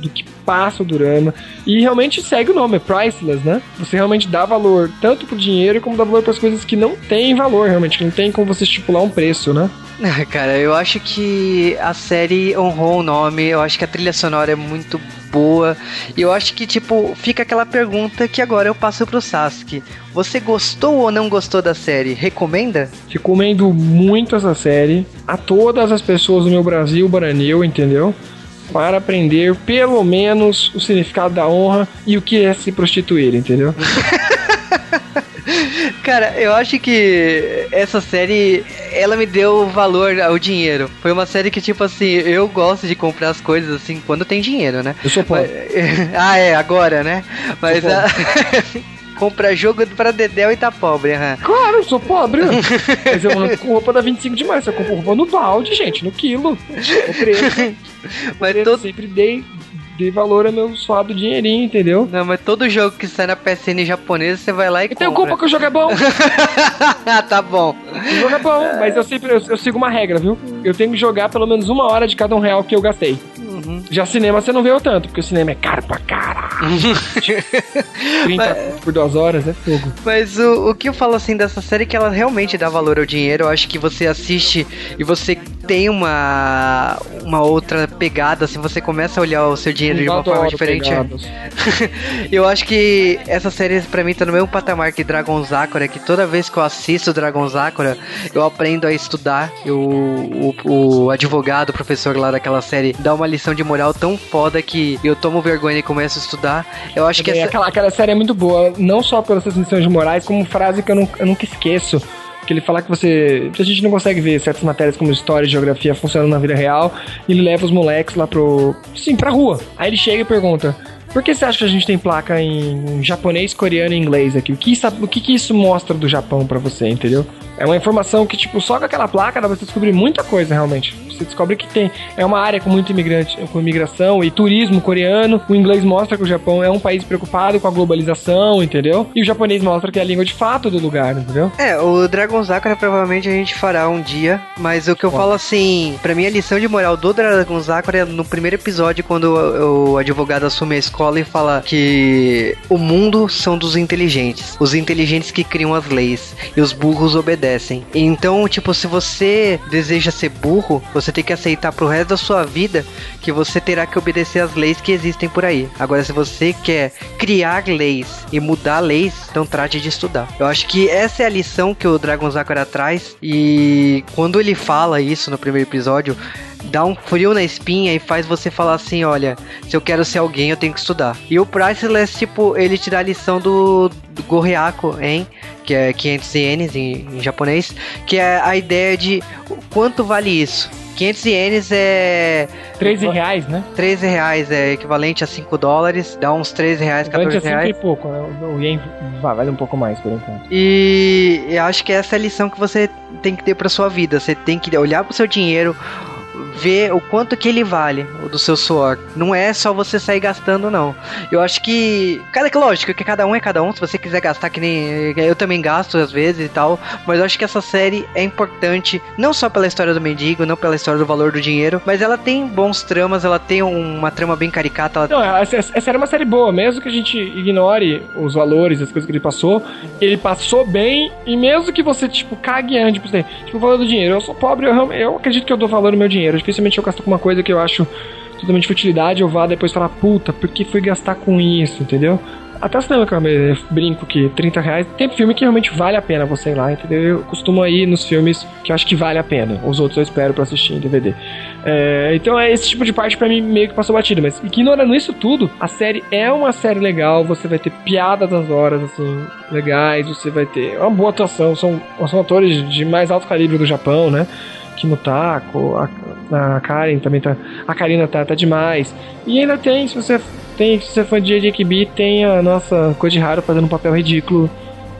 do que passa o drama. E realmente segue o nome, é priceless, né? Você realmente dá valor tanto pro dinheiro como dá valor para as coisas que não têm valor, realmente, que não tem como você estipular um preço, né? *laughs* Cara, eu acho que a série honrou o nome, eu acho que a trilha sonora é muito boa. E eu acho que, tipo, fica aquela pergunta que agora eu passo pro Sasuke. Você gostou ou não gostou da série? Recomenda? Recomendo muito essa série a todas as pessoas do meu Brasil, Baranil, entendeu? Para aprender pelo menos o significado da honra e o que é se prostituir, entendeu? *laughs* Cara, eu acho que essa série, ela me deu valor ao dinheiro. Foi uma série que, tipo assim, eu gosto de comprar as coisas assim quando tem dinheiro, né? Eu sou pobre. Mas- *laughs* ah, é, agora, né? Mas a... *laughs* compra jogo pra Dedéu e tá pobre, aham. Claro, eu sou pobre. Mas *laughs* eu ando com roupa da 25 de março. Eu compro roupa no balde, gente, no quilo. O preço. Mas eu todo... sempre dei, dei valor ao meu suado dinheirinho, entendeu? Não, mas todo jogo que sai na PSN japonesa, você vai lá e Então compra. culpa que o jogo é bom. Ah, *laughs* tá bom. O jogo é bom, mas eu sempre eu, eu sigo uma regra, viu? Eu tenho que jogar pelo menos uma hora de cada um real que eu gastei. Uhum. Já cinema você não vê tanto, porque o cinema é caro pra caralho. *laughs* 30 por duas horas é fogo. Mas o, o que eu falo assim dessa série é que ela realmente dá valor ao dinheiro. Eu acho que você assiste e você tem uma uma outra pegada, assim, você começa a olhar o seu dinheiro de Eu uma forma diferente. *laughs* eu acho que essa série pra mim tá no mesmo patamar que Dragon Sakura, que toda vez que eu assisto Dragon Sakura, eu aprendo a estudar. Eu, o, o advogado, o professor lá daquela série, dá uma lição de moral tão foda que eu tomo vergonha e começo a estudar. Eu acho que Também, essa... aquela, aquela série é muito boa, não só pelas suas lições de morais, como frase que eu, não, eu nunca esqueço. Que ele fala que você. que a gente não consegue ver certas matérias como história e geografia funcionando na vida real. E ele leva os moleques lá pro. Sim, pra rua. Aí ele chega e pergunta: Por que você acha que a gente tem placa em japonês, coreano e inglês aqui? O que, isso- o que, que isso mostra do Japão pra você, entendeu? É uma informação que, tipo, só com aquela placa dá pra você descobrir muita coisa, realmente. Você descobre que tem. É uma área com muito imigrante, com imigração e turismo coreano. O inglês mostra que o Japão é um país preocupado com a globalização, entendeu? E o japonês mostra que é a língua de fato do lugar, entendeu? É, o Dragon Sakura provavelmente a gente fará um dia, mas o que eu falo assim, pra mim a lição de moral do Dragon Sakura é no primeiro episódio quando o, o advogado assume a escola e fala que o mundo são dos inteligentes, os inteligentes que criam as leis e os burros obedecem. Então, tipo, se você deseja ser burro, você você tem que aceitar pro resto da sua vida que você terá que obedecer às leis que existem por aí. Agora, se você quer criar leis e mudar leis, então trate de estudar. Eu acho que essa é a lição que o Dragon Sakura traz e quando ele fala isso no primeiro episódio, dá um frio na espinha e faz você falar assim, olha, se eu quero ser alguém, eu tenho que estudar. E o Priceless, tipo, ele te dá a lição do, do Gorriaco, hein? Que é 500 ienes em, em japonês, que é a ideia de quanto vale isso. 500 ienes é 13 reais, né? 13 reais, é equivalente a 5 dólares, dá uns 13 reais, Durante 14 a 5 reais. e pouco, né? O ien vale um pouco mais por enquanto. E eu acho que essa é a lição que você tem que ter pra sua vida. Você tem que olhar pro seu dinheiro, ver o quanto que ele vale, o do seu suor. Não é só você sair gastando, não. Eu acho que. Cara, que lógico que cada um é cada um. Se você quiser gastar, que nem. Eu também gasto às vezes e tal. Mas eu acho que essa série é importante, não só pela história do mendigo, não pela história do valor do dinheiro, mas ela tem bons tramas, ela tem uma trama bem caricata. Ela... Não, essa, era uma série boa, mesmo que a gente ignore os valores, as coisas que ele passou, ele passou bem, e mesmo que você, tipo, cague antes, tipo, tipo, o valor do dinheiro. Eu sou pobre, eu, eu acredito que eu dou valor no meu dinheiro. Dificilmente eu gasto com uma coisa que eu acho totalmente futilidade, eu vá depois falar, puta, por que fui gastar com isso, entendeu? Até cinema que eu brinco que 30 reais tem filme que realmente vale a pena você ir lá, entendeu? Eu costumo ir nos filmes que eu acho que vale a pena. Os outros eu espero pra assistir em DVD. É, então é esse tipo de parte pra mim meio que passou batido, mas ignorando isso tudo, a série é uma série legal, você vai ter piadas das horas, assim, legais, você vai ter uma boa atuação, são, são atores de mais alto calibre do Japão, né? Kimutako, a, a Karen também tá. A Karina tá, tá demais. E ainda tem, se você tem, se você é fã de JKB, tem a nossa Koji Haru fazendo um papel ridículo.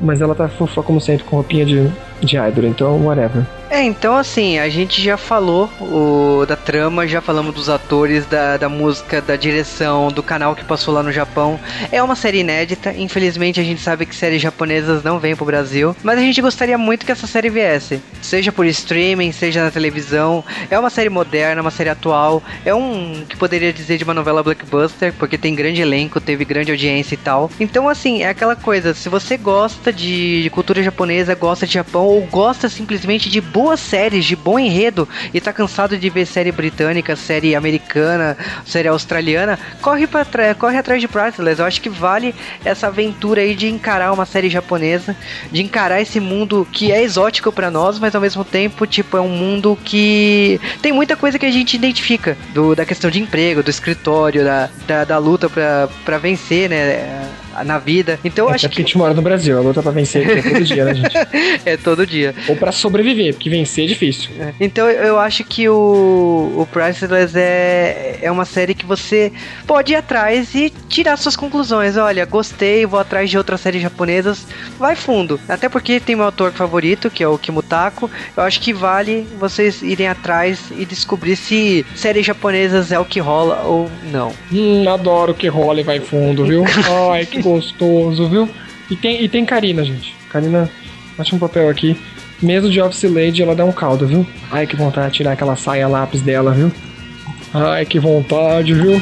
Mas ela tá fofa como sempre, com roupinha de, de idol, então whatever. É, então assim, a gente já falou o, da trama, já falamos dos atores, da, da música, da direção, do canal que passou lá no Japão. É uma série inédita, infelizmente a gente sabe que séries japonesas não vêm pro Brasil, mas a gente gostaria muito que essa série viesse. Seja por streaming, seja na televisão. É uma série moderna, uma série atual. É um que poderia dizer de uma novela blockbuster, porque tem grande elenco, teve grande audiência e tal. Então assim, é aquela coisa, se você gosta de cultura japonesa, gosta de Japão ou gosta simplesmente de boas séries, de bom enredo e tá cansado de ver série britânica, série americana, série australiana, corre para corre atrás de Priceless. Eu acho que vale essa aventura aí de encarar uma série japonesa, de encarar esse mundo que é exótico pra nós, mas ao mesmo tempo, tipo, é um mundo que tem muita coisa que a gente identifica do, da questão de emprego, do escritório, da, da, da luta pra vencer, né? Na vida. Então eu É, acho até que a gente mora no Brasil, a luta pra vencer é todo dia, né, gente? *laughs* é todo dia. Ou pra sobreviver, porque vencer é difícil. Então eu acho que o, o Priceless é, é uma série que você pode ir atrás e tirar suas conclusões. Olha, gostei, vou atrás de outras séries japonesas. Vai fundo. Até porque tem meu autor favorito, que é o Kimutako. Eu acho que vale vocês irem atrás e descobrir se séries japonesas é o que rola ou não. Hum, adoro que rola e vai fundo, viu? *laughs* Ai, que gostoso, viu? E tem, e tem Karina, gente. Karina, acha um papel aqui. Mesmo de Office Lady, ela dá um caldo, viu? Ai, que vontade de tirar aquela saia lápis dela, viu? Ai, que vontade, viu?